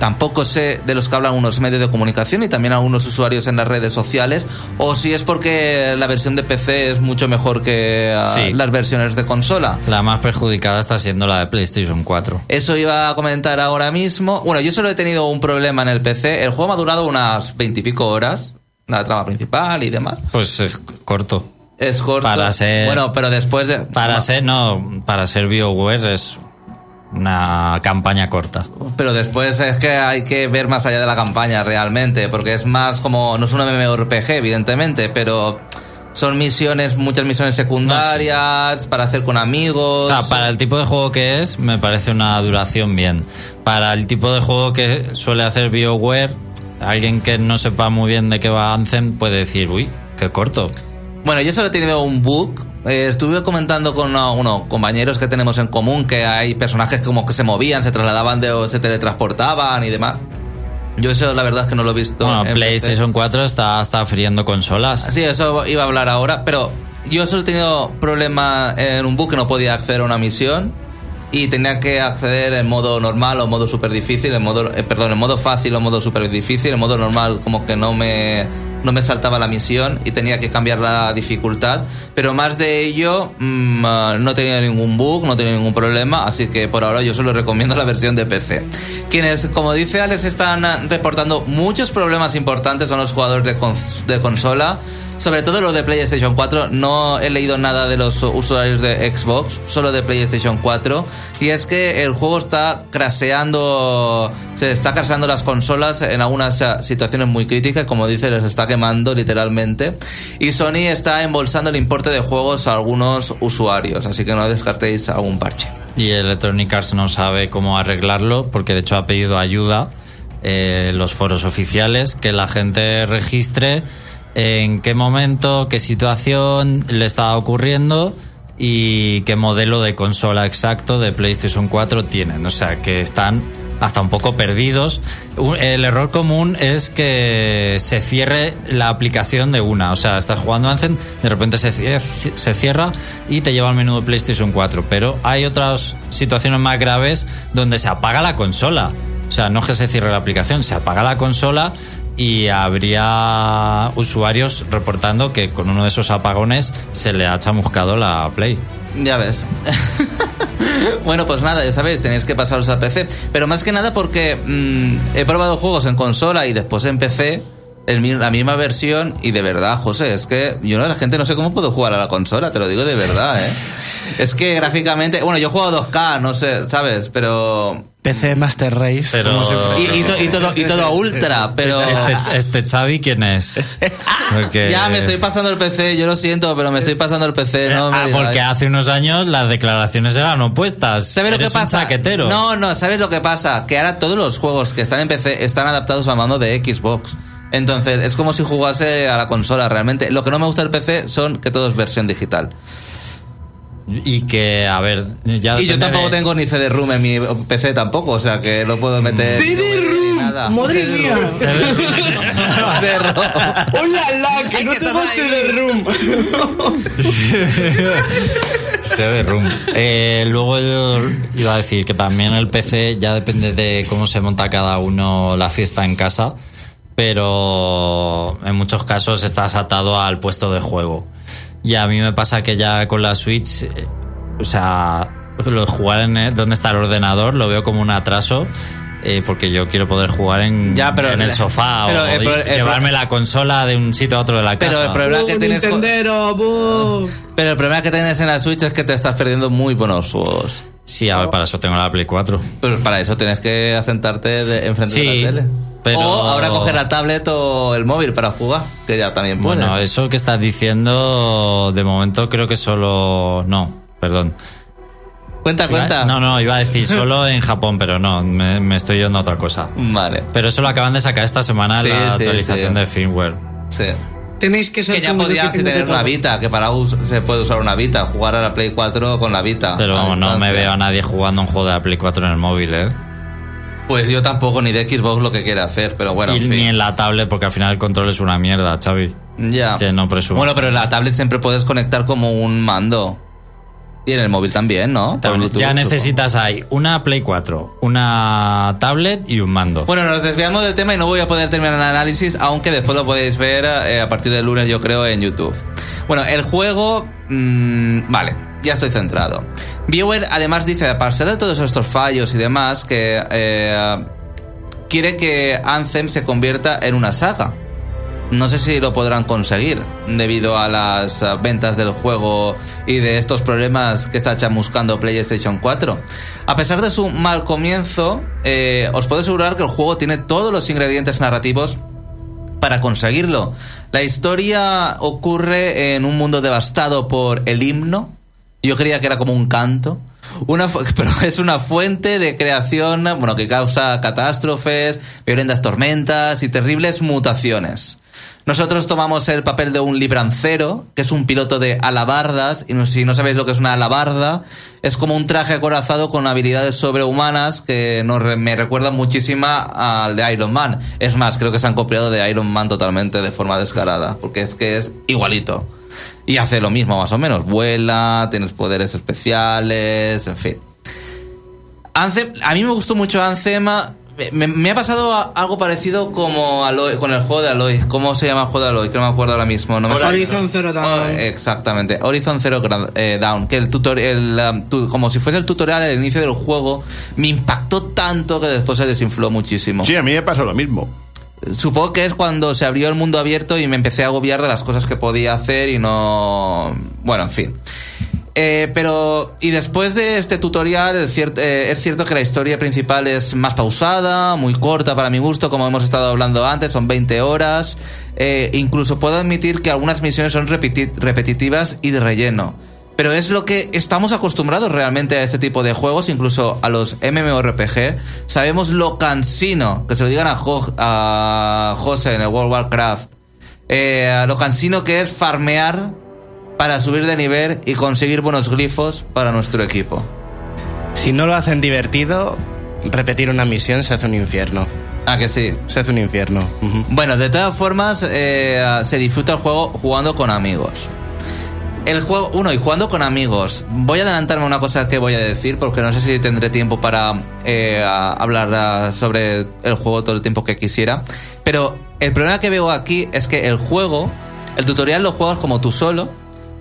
Tampoco sé de los que hablan unos medios de comunicación y también algunos usuarios en las redes sociales. O si es porque la versión de PC es mucho mejor que ah, Sí. las versiones de consola. La más perjudicada está siendo la de PlayStation 4. Eso iba a comentar ahora mismo. Bueno, yo solo he tenido un problema en el PC. El juego me ha durado unas veintipico horas. La trama principal y demás. Pues es corto. Es corto. Para ser- Bueno, pero después de. Para no, ser, no, para ser BioWare es una campaña corta. Pero después es que hay que ver más allá de la campaña realmente. Porque es más como. No es un MMORPG, evidentemente, pero. Son misiones, muchas misiones secundarias para hacer con amigos. O sea, para el tipo de juego que es, me parece una duración bien. Para el tipo de juego que suele hacer BioWare, alguien que no sepa muy bien de qué va Anthem puede decir, uy, qué corto. Bueno, yo solo he tenido un bug. Eh, estuve comentando con uh, unos compañeros que tenemos en común que hay personajes como que se movían, se trasladaban de, o se teletransportaban y demás. Yo eso la verdad es que no lo he visto. Bueno, en. PlayStation 4 está, está friendo consolas. Sí, eso iba a hablar ahora, pero yo solo he tenido problema en un bug que no podía acceder a una misión y tenía que acceder en modo normal o modo super difícil, en modo, eh, perdón, en modo fácil o modo super difícil, en modo normal como que no me no me saltaba la misión y tenía que cambiar la dificultad, pero más de ello mm, ah, no tenía ningún bug, no tenía ningún problema, así que por ahora yo solo recomiendo la versión de PC. Quienes, como dice Alex, están reportando muchos problemas importantes son los jugadores de, de consola, sobre todo los de PlayStation 4. No he leído nada de los usuarios de Xbox, solo de PlayStation 4. Y es que el juego está craseando, se está craseando las consolas en algunas eh, situaciones muy críticas, como dice, les está quemando literalmente. Y Sony está embolsando el importe de juegos a algunos usuarios, así que no descartéis algún parche. Y Electronic Arts no sabe cómo arreglarlo, porque de hecho ha pedido ayuda eh, los foros oficiales, que la gente registre en qué momento, qué situación le está ocurriendo y qué modelo de consola exacto de PlayStation 4 tienen. O sea, que están hasta un poco perdidos. El error común es que se cierre la aplicación de una. O sea, estás jugando Anthem, de repente se, se cierra y te lleva al menú de PlayStation 4. Pero hay otras situaciones más graves donde se apaga la consola. O sea, no es que se cierre la aplicación, se apaga la consola y habría usuarios reportando que con uno de esos apagones se le ha chamuscado la Play. Ya ves. bueno, pues nada, ya sabéis, tenéis que pasaros al PC. Pero más que nada porque mm, he probado juegos en consola y después en PC, la misma versión, y de verdad, José, es que yo no, la gente no sé cómo puedo jugar a la consola, te lo digo de verdad, ¿eh? Es que gráficamente, bueno, yo juego a 2K, no sé, ¿sabes? Pero... PC Master Race. Pero- como siempre. Y, y to- y todo, y todo a ultra, pero... Este, este Xavi, ¿quién es? Porque- Ya me estoy pasando el PC, yo lo siento, pero me estoy pasando el PC, no me Ah, porque hace unos años las declaraciones eran opuestas. ¿Sabes lo que un pasa? chaquetero. No, no, ¿sabes lo que pasa? Que ahora todos los juegos que están en PC están adaptados al mando de Xbox. Entonces, es como si jugase a la consola realmente. Lo que no me gusta del PC son que todo es versión digital. Y que, a ver, ya Y yo tampoco de- tengo ni CD-ROOM en mi PC tampoco, o sea que no puedo meter... CD-ROOM, ni nada. madre mía. CD-ROOM. ¡Hola, que no tengo. CD-ROOM! CD-ROOM. Eh, luego yo iba a decir que también el PC ya depende de cómo se monta cada uno la fiesta en casa, pero en muchos casos estás atado al puesto de juego. Y a mí me pasa que ya con la Switch, eh, o sea, lo de jugar en el- donde está el ordenador lo veo como un atraso. eh, porque yo quiero poder jugar en, Ya, pero- en el sofá pero o llevarme la consola de un sitio a otro de la Pero casa. el problema que ¡Oh, tienes... Pero el problema que tienes en la Switch es que te estás perdiendo muy buenos juegos. Sí, a ver, para eso tengo la Play 4. Pero para eso tienes que asentarte de, enfrente Sí, de la tele. Pero- O ahora coger la tablet o el móvil para jugar, que ya también puedes. Bueno, eso que estás diciendo, de momento creo que solo. No, perdón. cuenta, cuenta. No, no, iba a decir solo en Japón, pero no, me, me estoy yendo a otra cosa. Vale, Pero eso lo acaban de sacar esta semana Sí, la sí, actualización sí. de firmware. sí. Tenéis que ser Que ya podías si tener una Vita, que para se puede usar una Vita, jugar a la Play 4 con la Vita. Pero a vamos, no me veo a nadie jugando un juego de la Play 4 en el móvil, ¿eh? Pues yo tampoco ni de Xbox lo que quiere hacer, pero bueno, y en ni en la tablet, porque al final el control es una mierda, Xavi. Ya. Sí, no presumo. Bueno, pero en la tablet siempre puedes conectar como un mando. Y en el móvil también, ¿no? Tablet. Ya supongo. necesitas ahí una Play 4, una tablet y un mando. Bueno, nos desviamos del tema y no voy a poder terminar el análisis, aunque después lo podéis ver eh, a partir del lunes, yo creo, en YouTube. Bueno, el juego... mm, vale, ya estoy centrado. BioWare además dice, a pesar de todos estos fallos y demás, que eh, quiere que Anthem se convierta en una saga. No sé si lo podrán conseguir debido a las eh, ventas del juego y de estos problemas que está chamuscando PlayStation 4. A pesar de su mal comienzo, eh, os puedo asegurar que el juego tiene todos los ingredientes narrativos para conseguirlo. La historia ocurre en un mundo devastado por el himno. Yo creía que era como un canto. Una, pero es una fuente de creación, bueno, que causa catástrofes, violentas tormentas y terribles mutaciones. Nosotros tomamos el papel de un librancero, que es un piloto de alabardas, y si no sabéis lo que es una alabarda, es como un traje acorazado con habilidades sobrehumanas que nos me recuerdan muchísima al de Iron Man. Es más, creo que se han copiado de Iron Man totalmente de forma descarada, porque es que es igualito. Y hace lo mismo, más o menos. Vuela, tienes poderes especiales, en fin. Anthem, a mí me gustó mucho Anthem. Me, me ha pasado a- algo parecido como Aloy, con el juego de Aloy. ¿Cómo se llama el juego de Aloy? Que no me acuerdo ahora mismo. No me. Horizon Zero Dawn. Oh, exactamente, Horizon Zero eh, Dawn, que el tutorial, como si fuese el tutorial al inicio del juego, me impactó tanto que después se desinfló muchísimo. Sí, a mí me pasó lo mismo. Supongo que es cuando se abrió el mundo abierto y me empecé a agobiar de las cosas que podía hacer y no... Bueno, en fin. Eh, pero, y después de este tutorial, el cier- eh, es cierto que la historia principal es más pausada, muy corta para mi gusto, como hemos estado hablando antes, son 20 horas. Eh, incluso puedo admitir que algunas misiones son repeti- repetitivas y de relleno. Pero es lo que estamos acostumbrados realmente a este tipo de juegos, incluso a los MMORPG. Sabemos lo cansino, que se lo digan a, Jo- a José en el World of Warcraft, eh, lo cansino que es farmear para subir de nivel y conseguir buenos glifos para nuestro equipo. Si no lo hacen divertido, repetir una misión se hace un infierno. Ah, que sí. Se hace un infierno. Bueno, de todas formas, eh, se disfruta el juego jugando con amigos. El juego, uno, y jugando con amigos. Voy a adelantarme una cosa que voy a decir, porque no sé si tendré tiempo para eh, hablar ah, sobre el juego todo el tiempo que quisiera. Pero el problema que veo aquí es que el juego, el tutorial lo juegas como tú solo,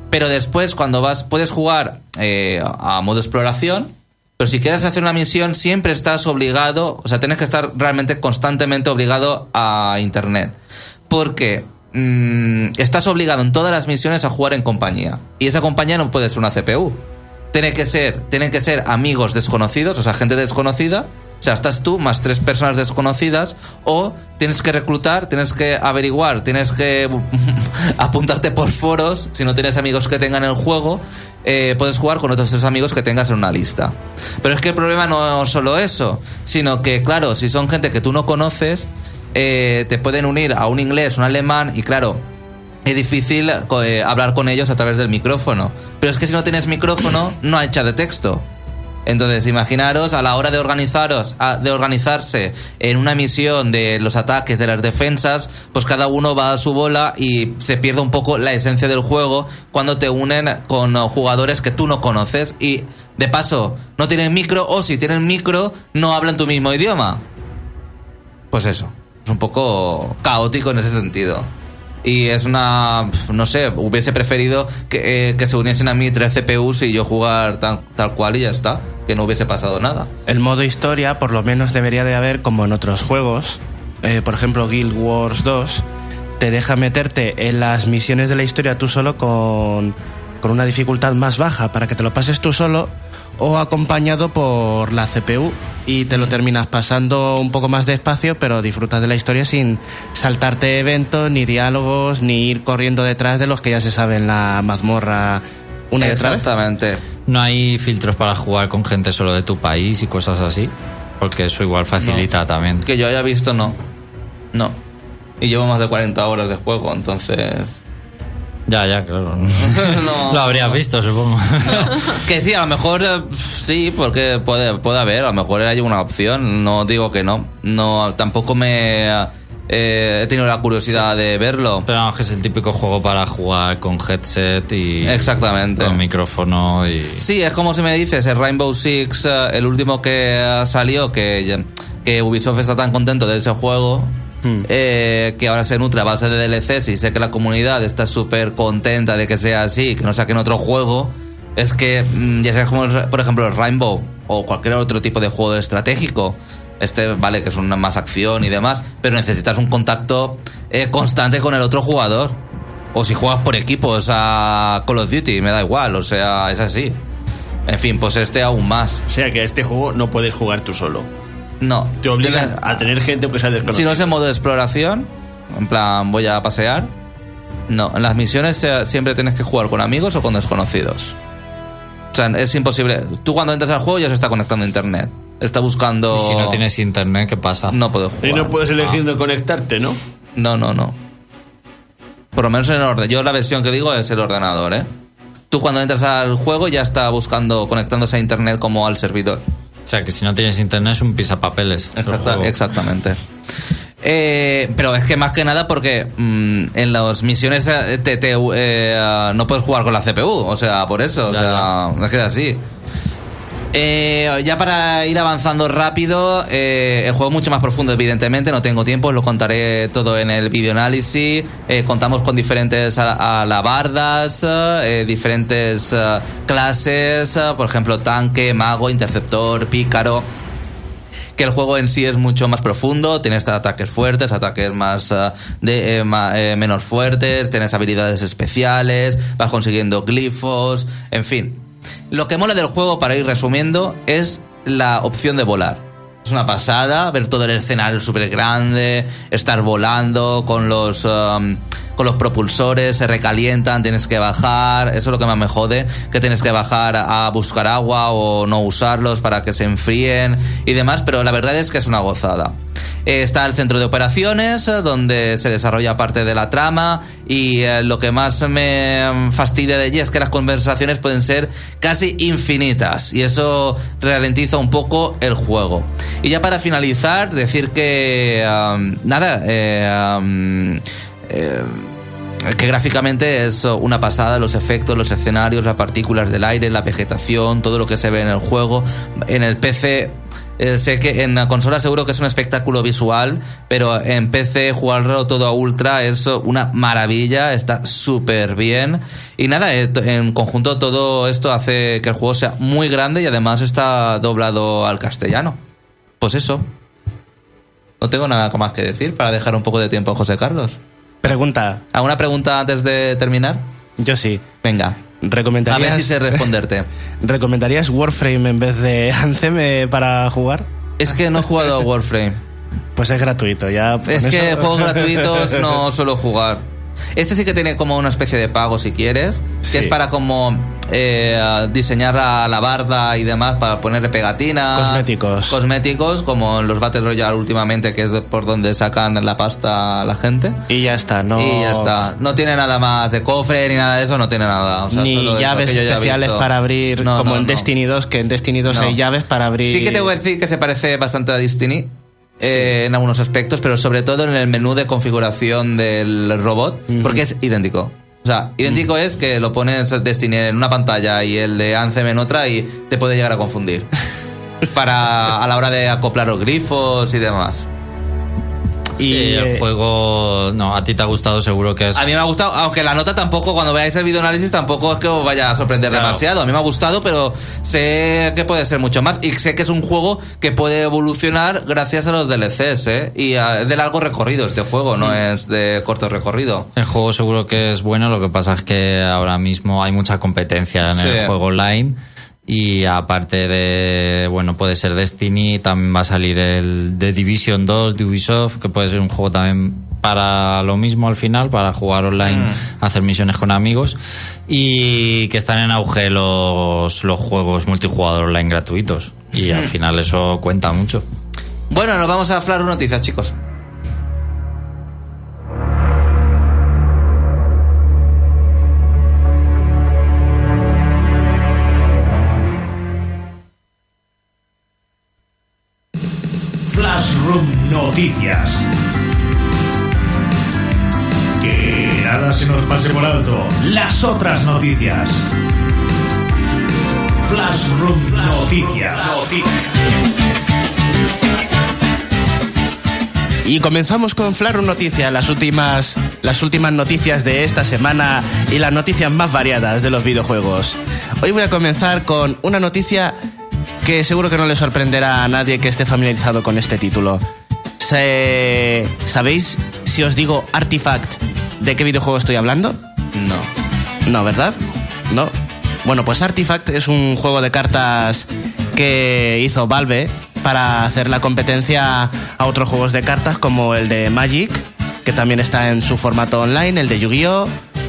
pero después cuando vas, puedes jugar eh, a modo exploración, pero si quieres hacer una misión siempre estás obligado, o sea, tienes que estar realmente constantemente obligado a internet. Porque mm, estás obligado en todas las misiones a jugar en compañía. Y esa compañía no puede ser una CPU. Tiene que ser, tienen que ser amigos desconocidos, o sea, gente desconocida. O sea, estás tú más tres personas desconocidas o tienes que reclutar, tienes que averiguar, tienes que apuntarte por foros, si no tienes amigos que tengan el juego, eh, puedes jugar con otros tres amigos que tengas en una lista. Pero es que el problema no es solo eso, sino que, claro, si son gente que tú no conoces, eh, te pueden unir a un inglés, un alemán, y claro, es difícil eh, hablar con ellos a través del micrófono. Pero es que si no tienes micrófono, no hay chat de texto. Entonces, imaginaros a la hora de organizaros, de organizarse en una misión de los ataques, de las defensas, pues cada uno va a su bola y se pierde un poco la esencia del juego cuando te unen con jugadores que tú no conoces y de paso no tienen micro o si tienen micro no hablan tu mismo idioma. Pues eso, es un poco caótico en ese sentido. Y es una, no sé, hubiese preferido que, eh, que se uniesen a mí tres CPUs y yo jugar tan- tal cual y ya está, que no hubiese pasado nada. El modo historia, por lo menos, debería de haber, como en otros juegos, eh, por ejemplo, Guild Wars 2, te deja meterte en las misiones de la historia tú solo con, con una dificultad más baja para que te lo pases tú solo o acompañado por la CPU y te lo terminas pasando un poco más despacio, pero disfrutas de la historia sin saltarte eventos, ni diálogos, ni ir corriendo detrás de los que ya se sabe en la mazmorra una y otra vez. Exactamente. No hay filtros para jugar con gente solo de tu país y cosas así. Porque eso igual facilita también. Que yo haya visto, no. No. Y llevo más de 40 horas de juego, entonces... Ya, ya, claro. No. Lo habrías visto, supongo. Que sí, a lo mejor eh, sí, porque puede, puede haber, a lo mejor hay una opción, no digo que no. No, tampoco me eh, he tenido la curiosidad de verlo. Pero que es el típico juego para jugar con headset y. Exactamente. Con micrófono y. Sí, es como si me dices, el Rainbow Six, eh, el último que salió, que, que Ubisoft está tan contento de ese juego, eh, que ahora se nutre a base de DLCs y sé que la comunidad está súper contenta de que sea así, que no saquen otro juego, es que mm, ya sabes como, por ejemplo, el Rainbow o cualquier otro tipo de juego estratégico. Este, vale, que es una más acción y demás, pero necesitas un contacto eh, constante con el otro jugador. O si juegas por equipos a Call of Duty, me da igual, o sea, es así. En fin, pues este aún más. O sea que a este juego no puedes jugar tú solo. No. Te obliga Tienes- a tener gente que sea desconocida. Si no es en modo de exploración, en plan voy a pasear, no. En las misiones siempre tienes que jugar con amigos o con desconocidos. O sea, es imposible. Tú cuando entras al juego ya se está conectando a internet. Está buscando. Y si no tienes internet, ¿qué pasa? No puedo jugar. Y no puedes elegir no conectarte, ¿no? No, no, no. Por lo menos en el orden. Yo la versión que digo es el ordenador, ¿eh? Tú cuando entras al juego ya está buscando, conectándose a internet como al servidor. O sea, que si no tienes internet es un pisapapeles. el Exacta- exactamente. Eh, pero es que más que nada porque mm, en las misiones eh, te, te, eh, no puedes jugar con la CPU, o sea, por eso, o Ya, sea, es que es así. Eh, ya para ir avanzando rápido, eh, el juego es mucho más profundo, evidentemente, no tengo tiempo, os lo contaré todo en el videoanálisis. Eh, contamos con diferentes alabardas, eh, diferentes clases, por ejemplo, tanque, mago, interceptor, pícaro que el juego en sí es mucho más profundo, tienes ataques fuertes, ataques más menos fuertes, tienes habilidades especiales, vas consiguiendo glifos, en fin. Lo que mola del juego, para ir resumiendo, es la opción de volar. Es una pasada, ver todo el escenario súper grande, estar volando con los, um, con los propulsores, se recalientan, tienes que bajar, eso es lo que más me jode, que tienes que bajar a buscar agua o no usarlos para que se enfríen y demás, pero la verdad es que es una gozada. Eh, Está el centro de operaciones, eh, donde se desarrolla parte de la trama y eh, lo que más me fastidia de allí es que las conversaciones pueden ser casi infinitas y eso ralentiza un poco el juego. Y ya para finalizar, decir que nada, eh, que gráficamente es una pasada, los efectos, los escenarios, las partículas del aire, la vegetación, todo lo que se ve en el juego. En el PC, eh, sé que en la consola seguro que es un espectáculo visual, pero en PC jugarlo todo a ultra es una maravilla, está súper bien. Y nada, eh, en conjunto todo esto hace que el juego sea muy grande y además está doblado al castellano. Pues eso. No tengo nada más que decir para dejar un poco de tiempo a José Carlos. Pregunta, ¿Alguna pregunta antes de terminar? yo sí. Venga. A ¿Recomendarías, ver si sé responderte. ¿Recomendarías Warframe en vez de Anthem eh, para jugar? Es que no he jugado a Warframe. Pues es gratuito, ya. Es que juegos gratuitos no suelo jugar. Este sí que tiene como una especie de pago si quieres, que es para como eh, diseñar la, la barda y demás, para ponerle pegatinas. Cosméticos. Cosméticos, como en los Battle Royale últimamente, que es por donde sacan la pasta a la gente. Y ya está, no. Y ya está. No tiene nada más de cofre ni nada de eso, no tiene nada. O sea, Ni solo llaves ya especiales para abrir, No, como no, en no. Destiny 2, que en Destiny 2 No. hay llaves para abrir. Sí que te voy a decir que se parece bastante a Destiny eh, en algunos aspectos, pero sobre todo en el menú de configuración del robot, porque es idéntico. O sea, idéntico es que lo pones Destiny en una pantalla y el de Anthem en otra y te puede llegar a confundir. Para a la hora de acoplar los grifos y demás. Y, Sí, el eh, juego, no, a ti te ha gustado seguro que es... A mí me ha gustado, aunque la nota tampoco, cuando veáis el video análisis, tampoco es que os vaya a sorprender Claro. demasiado. A mí me ha gustado, pero sé que puede ser mucho más. Y sé que es un juego que puede evolucionar gracias a los DLCs, ¿eh? Y es de largo recorrido este juego, no es de corto recorrido. El juego seguro que es bueno, lo que pasa es que ahora mismo hay mucha competencia en Sí. el juego online y aparte de, bueno, puede ser Destiny, también va a salir el The Division 2 de Ubisoft, que puede ser un juego también para lo mismo al final, para jugar online, hacer misiones con amigos y que están en auge los, los juegos multijugador online gratuitos y al final eso cuenta mucho. Bueno, nos vamos a Flash Noticias, chicos. Noticias. Que nada se nos pase por alto. Las otras noticias. Flashroom Noticias. Y comenzamos con Flaro Noticias, las últimas, las últimas noticias de esta semana y las noticias más variadas de los videojuegos. Hoy voy a comenzar con una noticia que seguro que no le sorprenderá a nadie que esté familiarizado con este título. Se- ¿Sabéis si os digo Artifact de qué videojuego estoy hablando? No. No, ¿verdad? No. Bueno, pues Artifact es un juego de cartas que hizo Valve para hacer la competencia a otros juegos de cartas como el de Magic, que también está en su formato online, el de Yu-Gi-Oh!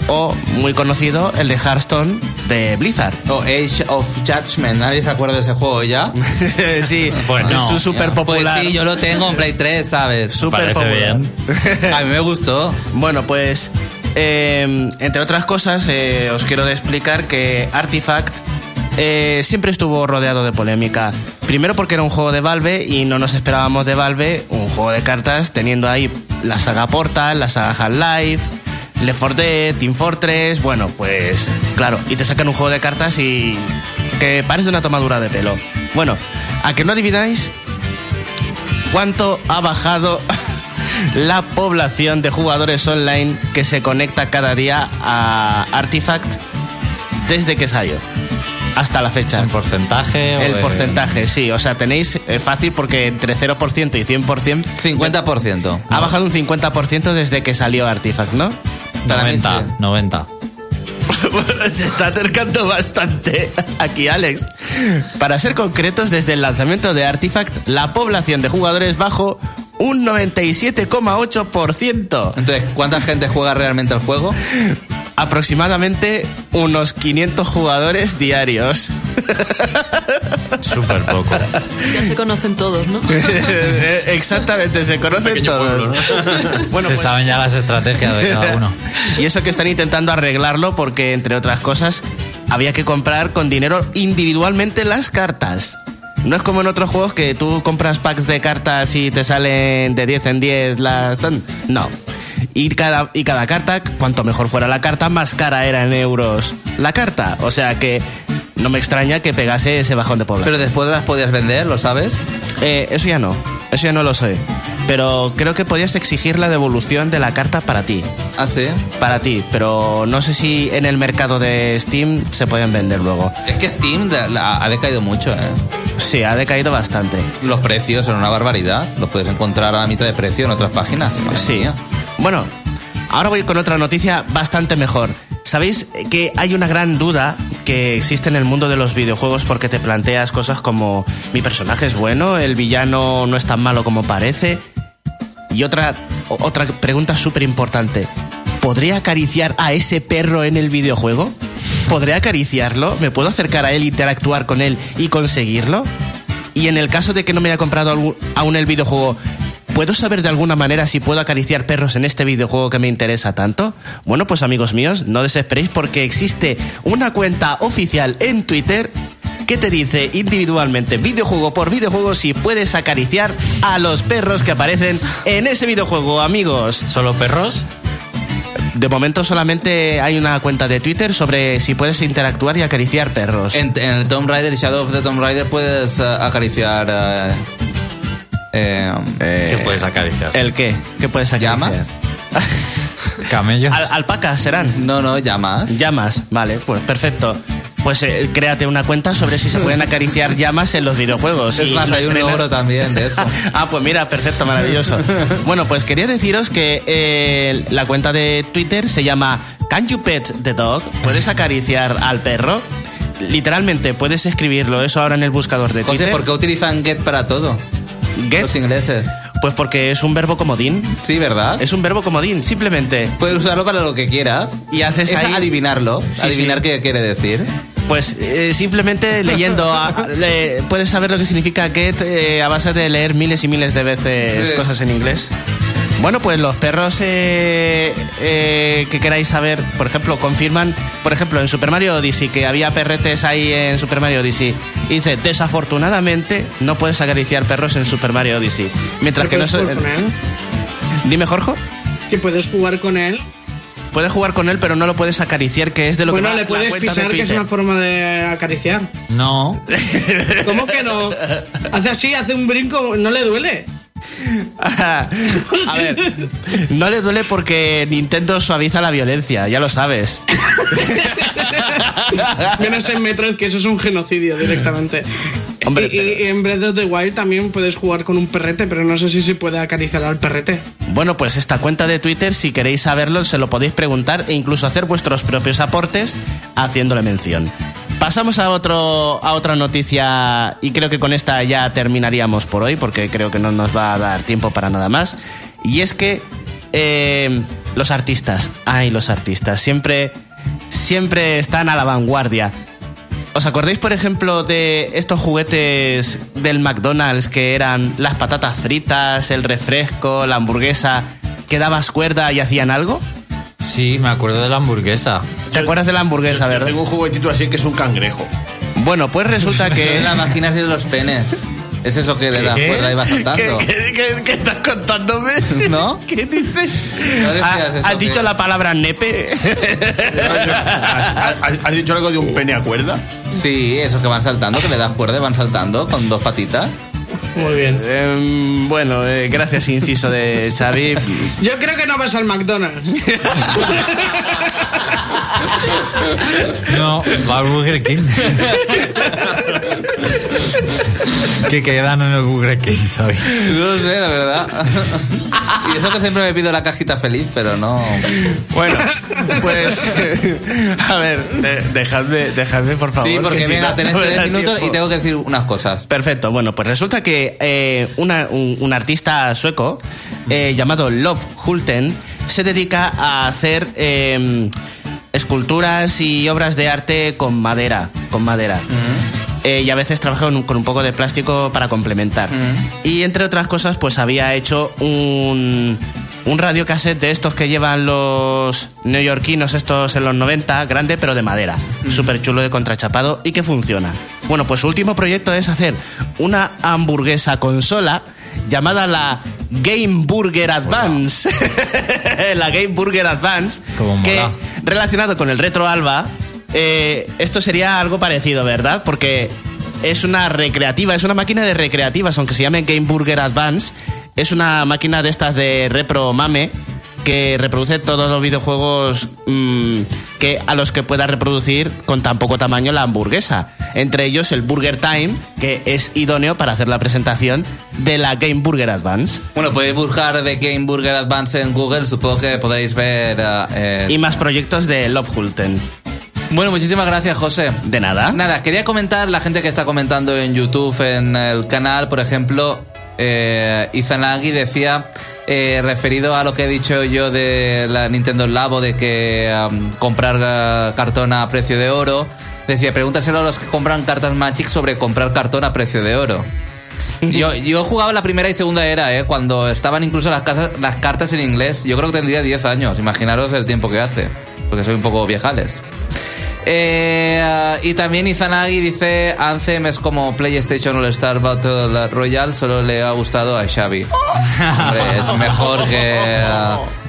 o muy conocido el de Hearthstone, de Blizzard. O Age of Judgment, nadie se acuerda de ese juego ya. sí, Pues no. es un súper popular. Pues sí, yo lo tengo en Play 3, ¿sabes? Súper popular. bien. A mí me gustó. Bueno, pues eh, entre otras cosas, eh, os quiero explicar que Artifact eh, siempre estuvo rodeado de polémica. Primero porque era un juego de Valve y no nos esperábamos de Valve un juego de cartas teniendo ahí la saga Portal, la saga Half-Life, Left 4 Dead, Team Fortress, bueno, pues claro, y te sacan un juego de cartas y que parece una tomadura de pelo. Bueno, a que no adivináis cuánto ha bajado la población de jugadores online que se conecta cada día a Artifact desde que salió hasta la fecha. ¿En porcentaje? o El de- porcentaje, sí. O sea, tenéis eh, fácil porque entre 0% y 100% 50%. ha bajado un 50% desde que salió Artifact, ¿no? Para mí 90, sí. 90. Se está acercando bastante aquí, Alex. Para ser concretos, desde el lanzamiento de Artifact, la población de jugadores bajó un 97,8%. Entonces, ¿cuánta gente juega realmente el juego? Aproximadamente unos 500 jugadores diarios. Súper poco. Ya se conocen todos, ¿no? Exactamente, se conocen todos. Bueno, Se pues- saben ya las estrategias de cada uno. Y eso que están intentando arreglarlo porque, entre otras cosas, había que comprar con dinero individualmente las cartas. No es como en otros juegos que tú compras packs de cartas y te salen de 10 en 10 las... No. Y cada, y cada carta, cuanto mejor fuera la carta, más cara era en euros la carta. O sea que no me extraña que pegase ese bajón de población. Pero después las podías vender, ¿lo sabes? Eh, eso ya no. Eso ya no lo sé. Pero creo que podías exigir la devolución de la carta para ti. Ah, sí. Para ti, pero no sé si en el mercado de Steam se pueden vender luego. Es que Steam la- ha decaído mucho, ¿eh? Sí, ha decaído bastante. Los precios son una barbaridad. Los puedes encontrar a la mitad de precio en otras páginas. Sí. mía. Bueno, ahora voy con otra noticia bastante mejor. ¿Sabéis que hay una gran duda que existe en el mundo de los videojuegos porque te planteas cosas como mi personaje es bueno, el villano no es tan malo como parece? Y otra, otra pregunta súper importante. ¿Podría acariciar a ese perro en el videojuego? ¿Podré acariciarlo? ¿Me puedo acercar a él, interactuar con él y conseguirlo? Y en el caso de que no me haya comprado aún el videojuego, ¿puedo saber de alguna manera si puedo acariciar perros en este videojuego que me interesa tanto? Bueno, pues amigos míos, no desesperéis porque existe una cuenta oficial en Twitter que te dice individualmente, videojuego por videojuego, si puedes acariciar a los perros que aparecen en ese videojuego, amigos. ¿Solo perros? De momento solamente hay una cuenta de Twitter sobre si puedes interactuar y acariciar perros. En, en el Tomb Raider, Shadow of the Tomb Raider, puedes eh, acariciar. eh, eh, ¿Qué puedes acariciar? ¿El qué? ¿Qué puedes acariciar? ¿Llamas? ¿Camellos? Al- alpacas serán. no, no, llamas. Llamas, vale, pues perfecto. Pues eh, créate una cuenta sobre si se pueden acariciar llamas en los videojuegos. Es y más, lo hay un estrenas. logro también de eso. ah, pues mira, perfecto, maravilloso. bueno, pues quería deciros que eh, la cuenta de Twitter se llama Can You Pet the Dog? ¿Puedes acariciar al perro? Literalmente, puedes escribirlo eso ahora en el buscador de José, Twitter. ¿por qué utilizan get para todo? Get, Los ingleses. pues porque es un verbo comodín. Sí, ¿verdad? Es un verbo comodín, simplemente. Puedes usarlo para lo que quieras. Y haces es ahí- adivinarlo. Sí, adivinar sí. qué quiere decir. Pues eh, simplemente leyendo, a- a- le- puedes saber lo que significa get eh, a base de leer miles y miles de veces Sí. cosas en inglés. Bueno, pues los perros eh, eh, que queráis saber, por ejemplo, confirman, por ejemplo, en Super Mario Odyssey, que había perretes ahí en Super Mario Odyssey. Y dice, desafortunadamente no puedes acariciar perros en Super Mario Odyssey. Mientras que no puedes se- jugar con él? Dime, Jorge. Que puedes jugar con él. Puedes jugar con él, pero no lo puedes acariciar, que es de lo bueno, que va le la puedes de pisar, que es una forma de acariciar. No. ¿Cómo que no? Hace así, hace un brinco, no le duele. a ver, no le duele porque Nintendo suaviza la violencia, ya lo sabes. Menos en Metroid, que eso es un genocidio directamente. Hombre, y, y- y en Breath of the Wild también puedes jugar con un perrete, pero no sé si se puede acariciar al perrete. Bueno, pues esta cuenta de Twitter, si queréis saberlo, se lo podéis preguntar e incluso hacer vuestros propios aportes haciéndole mención. Pasamos a, otro, a otra noticia y creo que con esta ya terminaríamos por hoy porque creo que no nos va a dar tiempo para nada más. Y es que eh, los artistas, ay, los artistas, siempre siempre están a la vanguardia. ¿Os acordáis, por ejemplo, de estos juguetes del McDonald's que eran las patatas fritas, el refresco, la hamburguesa, que dabas cuerda y hacían algo? Sí, me acuerdo de la hamburguesa. ¿Te acuerdas de la hamburguesa, Yo verdad? Tengo un juguetito así que es un cangrejo. Bueno, pues resulta que... Es la máquina así de los penes. Es eso que le das ¿Qué? cuerda y va ¿Qué, saltando. qué- qué- qué estás contándome? ¿No? ¿Qué dices? ¿No decías ¿Ha- eso ¿Has que- dicho la palabra nepe? ¿Has, has- has dicho algo de un pene a cuerda? Sí, eso que van saltando, que le das cuerda y van saltando con dos patitas. Muy bien. Em, bueno, eh, gracias, inciso de Xavi. Yo creo que no vas al McDonald's. No, va al Burger King. que quedan en el Burger King, Xavi. No sé, la verdad. y eso que siempre me pido la cajita feliz, pero no. Bueno, pues. A ver, de- dejadme, dejadme, por favor. Sí, que porque si venga, no, tenés no me tres minutos tiempo. y tengo que decir unas cosas. Perfecto, bueno, pues resulta que eh, una- un, un artista sueco eh, llamado Love Hulten se dedica a hacer eh, esculturas y obras de arte con madera, con madera. Eh, y a veces trabaja con, un- poco de plástico para complementar. Y entre otras cosas, pues había hecho un, un radiocassette de estos que llevan los neoyorquinos, estos en los 90, grande pero de madera. Súper chulo de contrachapado y que funciona. Bueno, pues su último proyecto es hacer una hamburguesa consola llamada la Game Burger Advance. la Game Burger Advance. Cómo que mola. relacionado con el retro alba, eh, esto sería algo parecido, ¿verdad? Porque es una recreativa, es una máquina de recreativas, aunque se llame Game Burger Advance, es una máquina de estas de repro mame que reproduce todos los videojuegos mm, que a los que pueda reproducir con tan poco tamaño la hamburguesa. Entre ellos el Burger Time, que es idóneo para hacer la presentación de la Game Burger Advance. Bueno, podéis buscar The Game Burger Advance en Google, supongo que podréis ver. eh, eh, Y más proyectos de Love Hulten. Bueno, muchísimas gracias, José. De nada. Nada, quería comentar la gente que está comentando en YouTube, en el canal, por ejemplo, eh, Izanagi decía, eh, referido a lo que he dicho yo de la Nintendo Labo, de que comprar eh, cartón a precio de oro, decía, pregúntaselo a los que compran cartas Magic sobre comprar cartón a precio de oro. Yo, yo jugaba la primera y segunda era, ¿eh? cuando estaban incluso las, casas, las cartas en inglés. Yo creo que tendría 10 años, imaginaros el tiempo que hace, porque soy un poco viejales. Eh, y también Izanagi dice Anthem es como PlayStation All Star Battle Royale, solo le ha gustado a Xavi. Hombre, es mejor que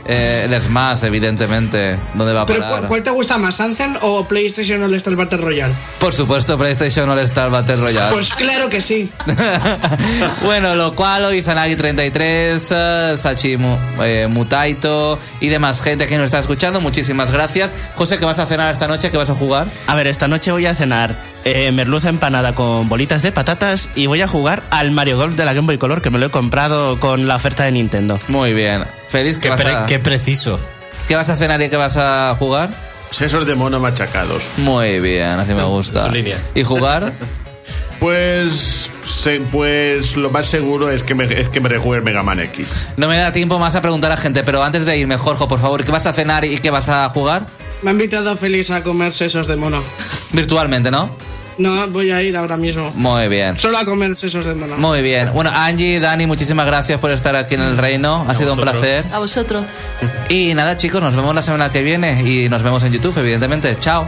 eh, el Smash, evidentemente. ¿Dónde va a Pero parar? ¿cuál, cuál te gusta más, Anthem o PlayStation All Star Battle Royale? Por supuesto, PlayStation All Star Battle Royale. Pues claro que sí. bueno, lo cual lo Izanagi 33, eh, Sachi eh, Mutaito y demás gente que nos está escuchando. Muchísimas gracias. José, ¿qué vas a cenar esta noche? ¿Qué vas a jugar? A ver, esta noche voy a cenar eh, merluza empanada con bolitas de patatas y voy a jugar al Mario Golf de la Game Boy Color que me lo he comprado con la oferta de Nintendo. Muy bien. Feliz, ¿qué, Qué, vas pre- a, qué preciso. ¿qué vas a cenar y qué vas a jugar? Sesos de mono machacados. Muy bien, así me gusta. Su línea. ¿Y jugar? Pues, pues lo más seguro es que me, es que me rejuegue el Mega Man X. No me da tiempo más a preguntar a gente, pero antes de irme, Jorge, por favor, ¿qué vas a cenar y qué vas a jugar? Me ha invitado Félix a comer sesos de mono. Virtualmente, ¿no? No, voy a ir ahora mismo. Muy bien. Solo a comer sesos de mono. Muy bien. Bueno, Angie, Dani, muchísimas gracias por estar aquí en el reino. Ha sido un placer. A vosotros. Y nada, chicos, nos vemos la semana que viene y nos vemos en YouTube, evidentemente. Chao.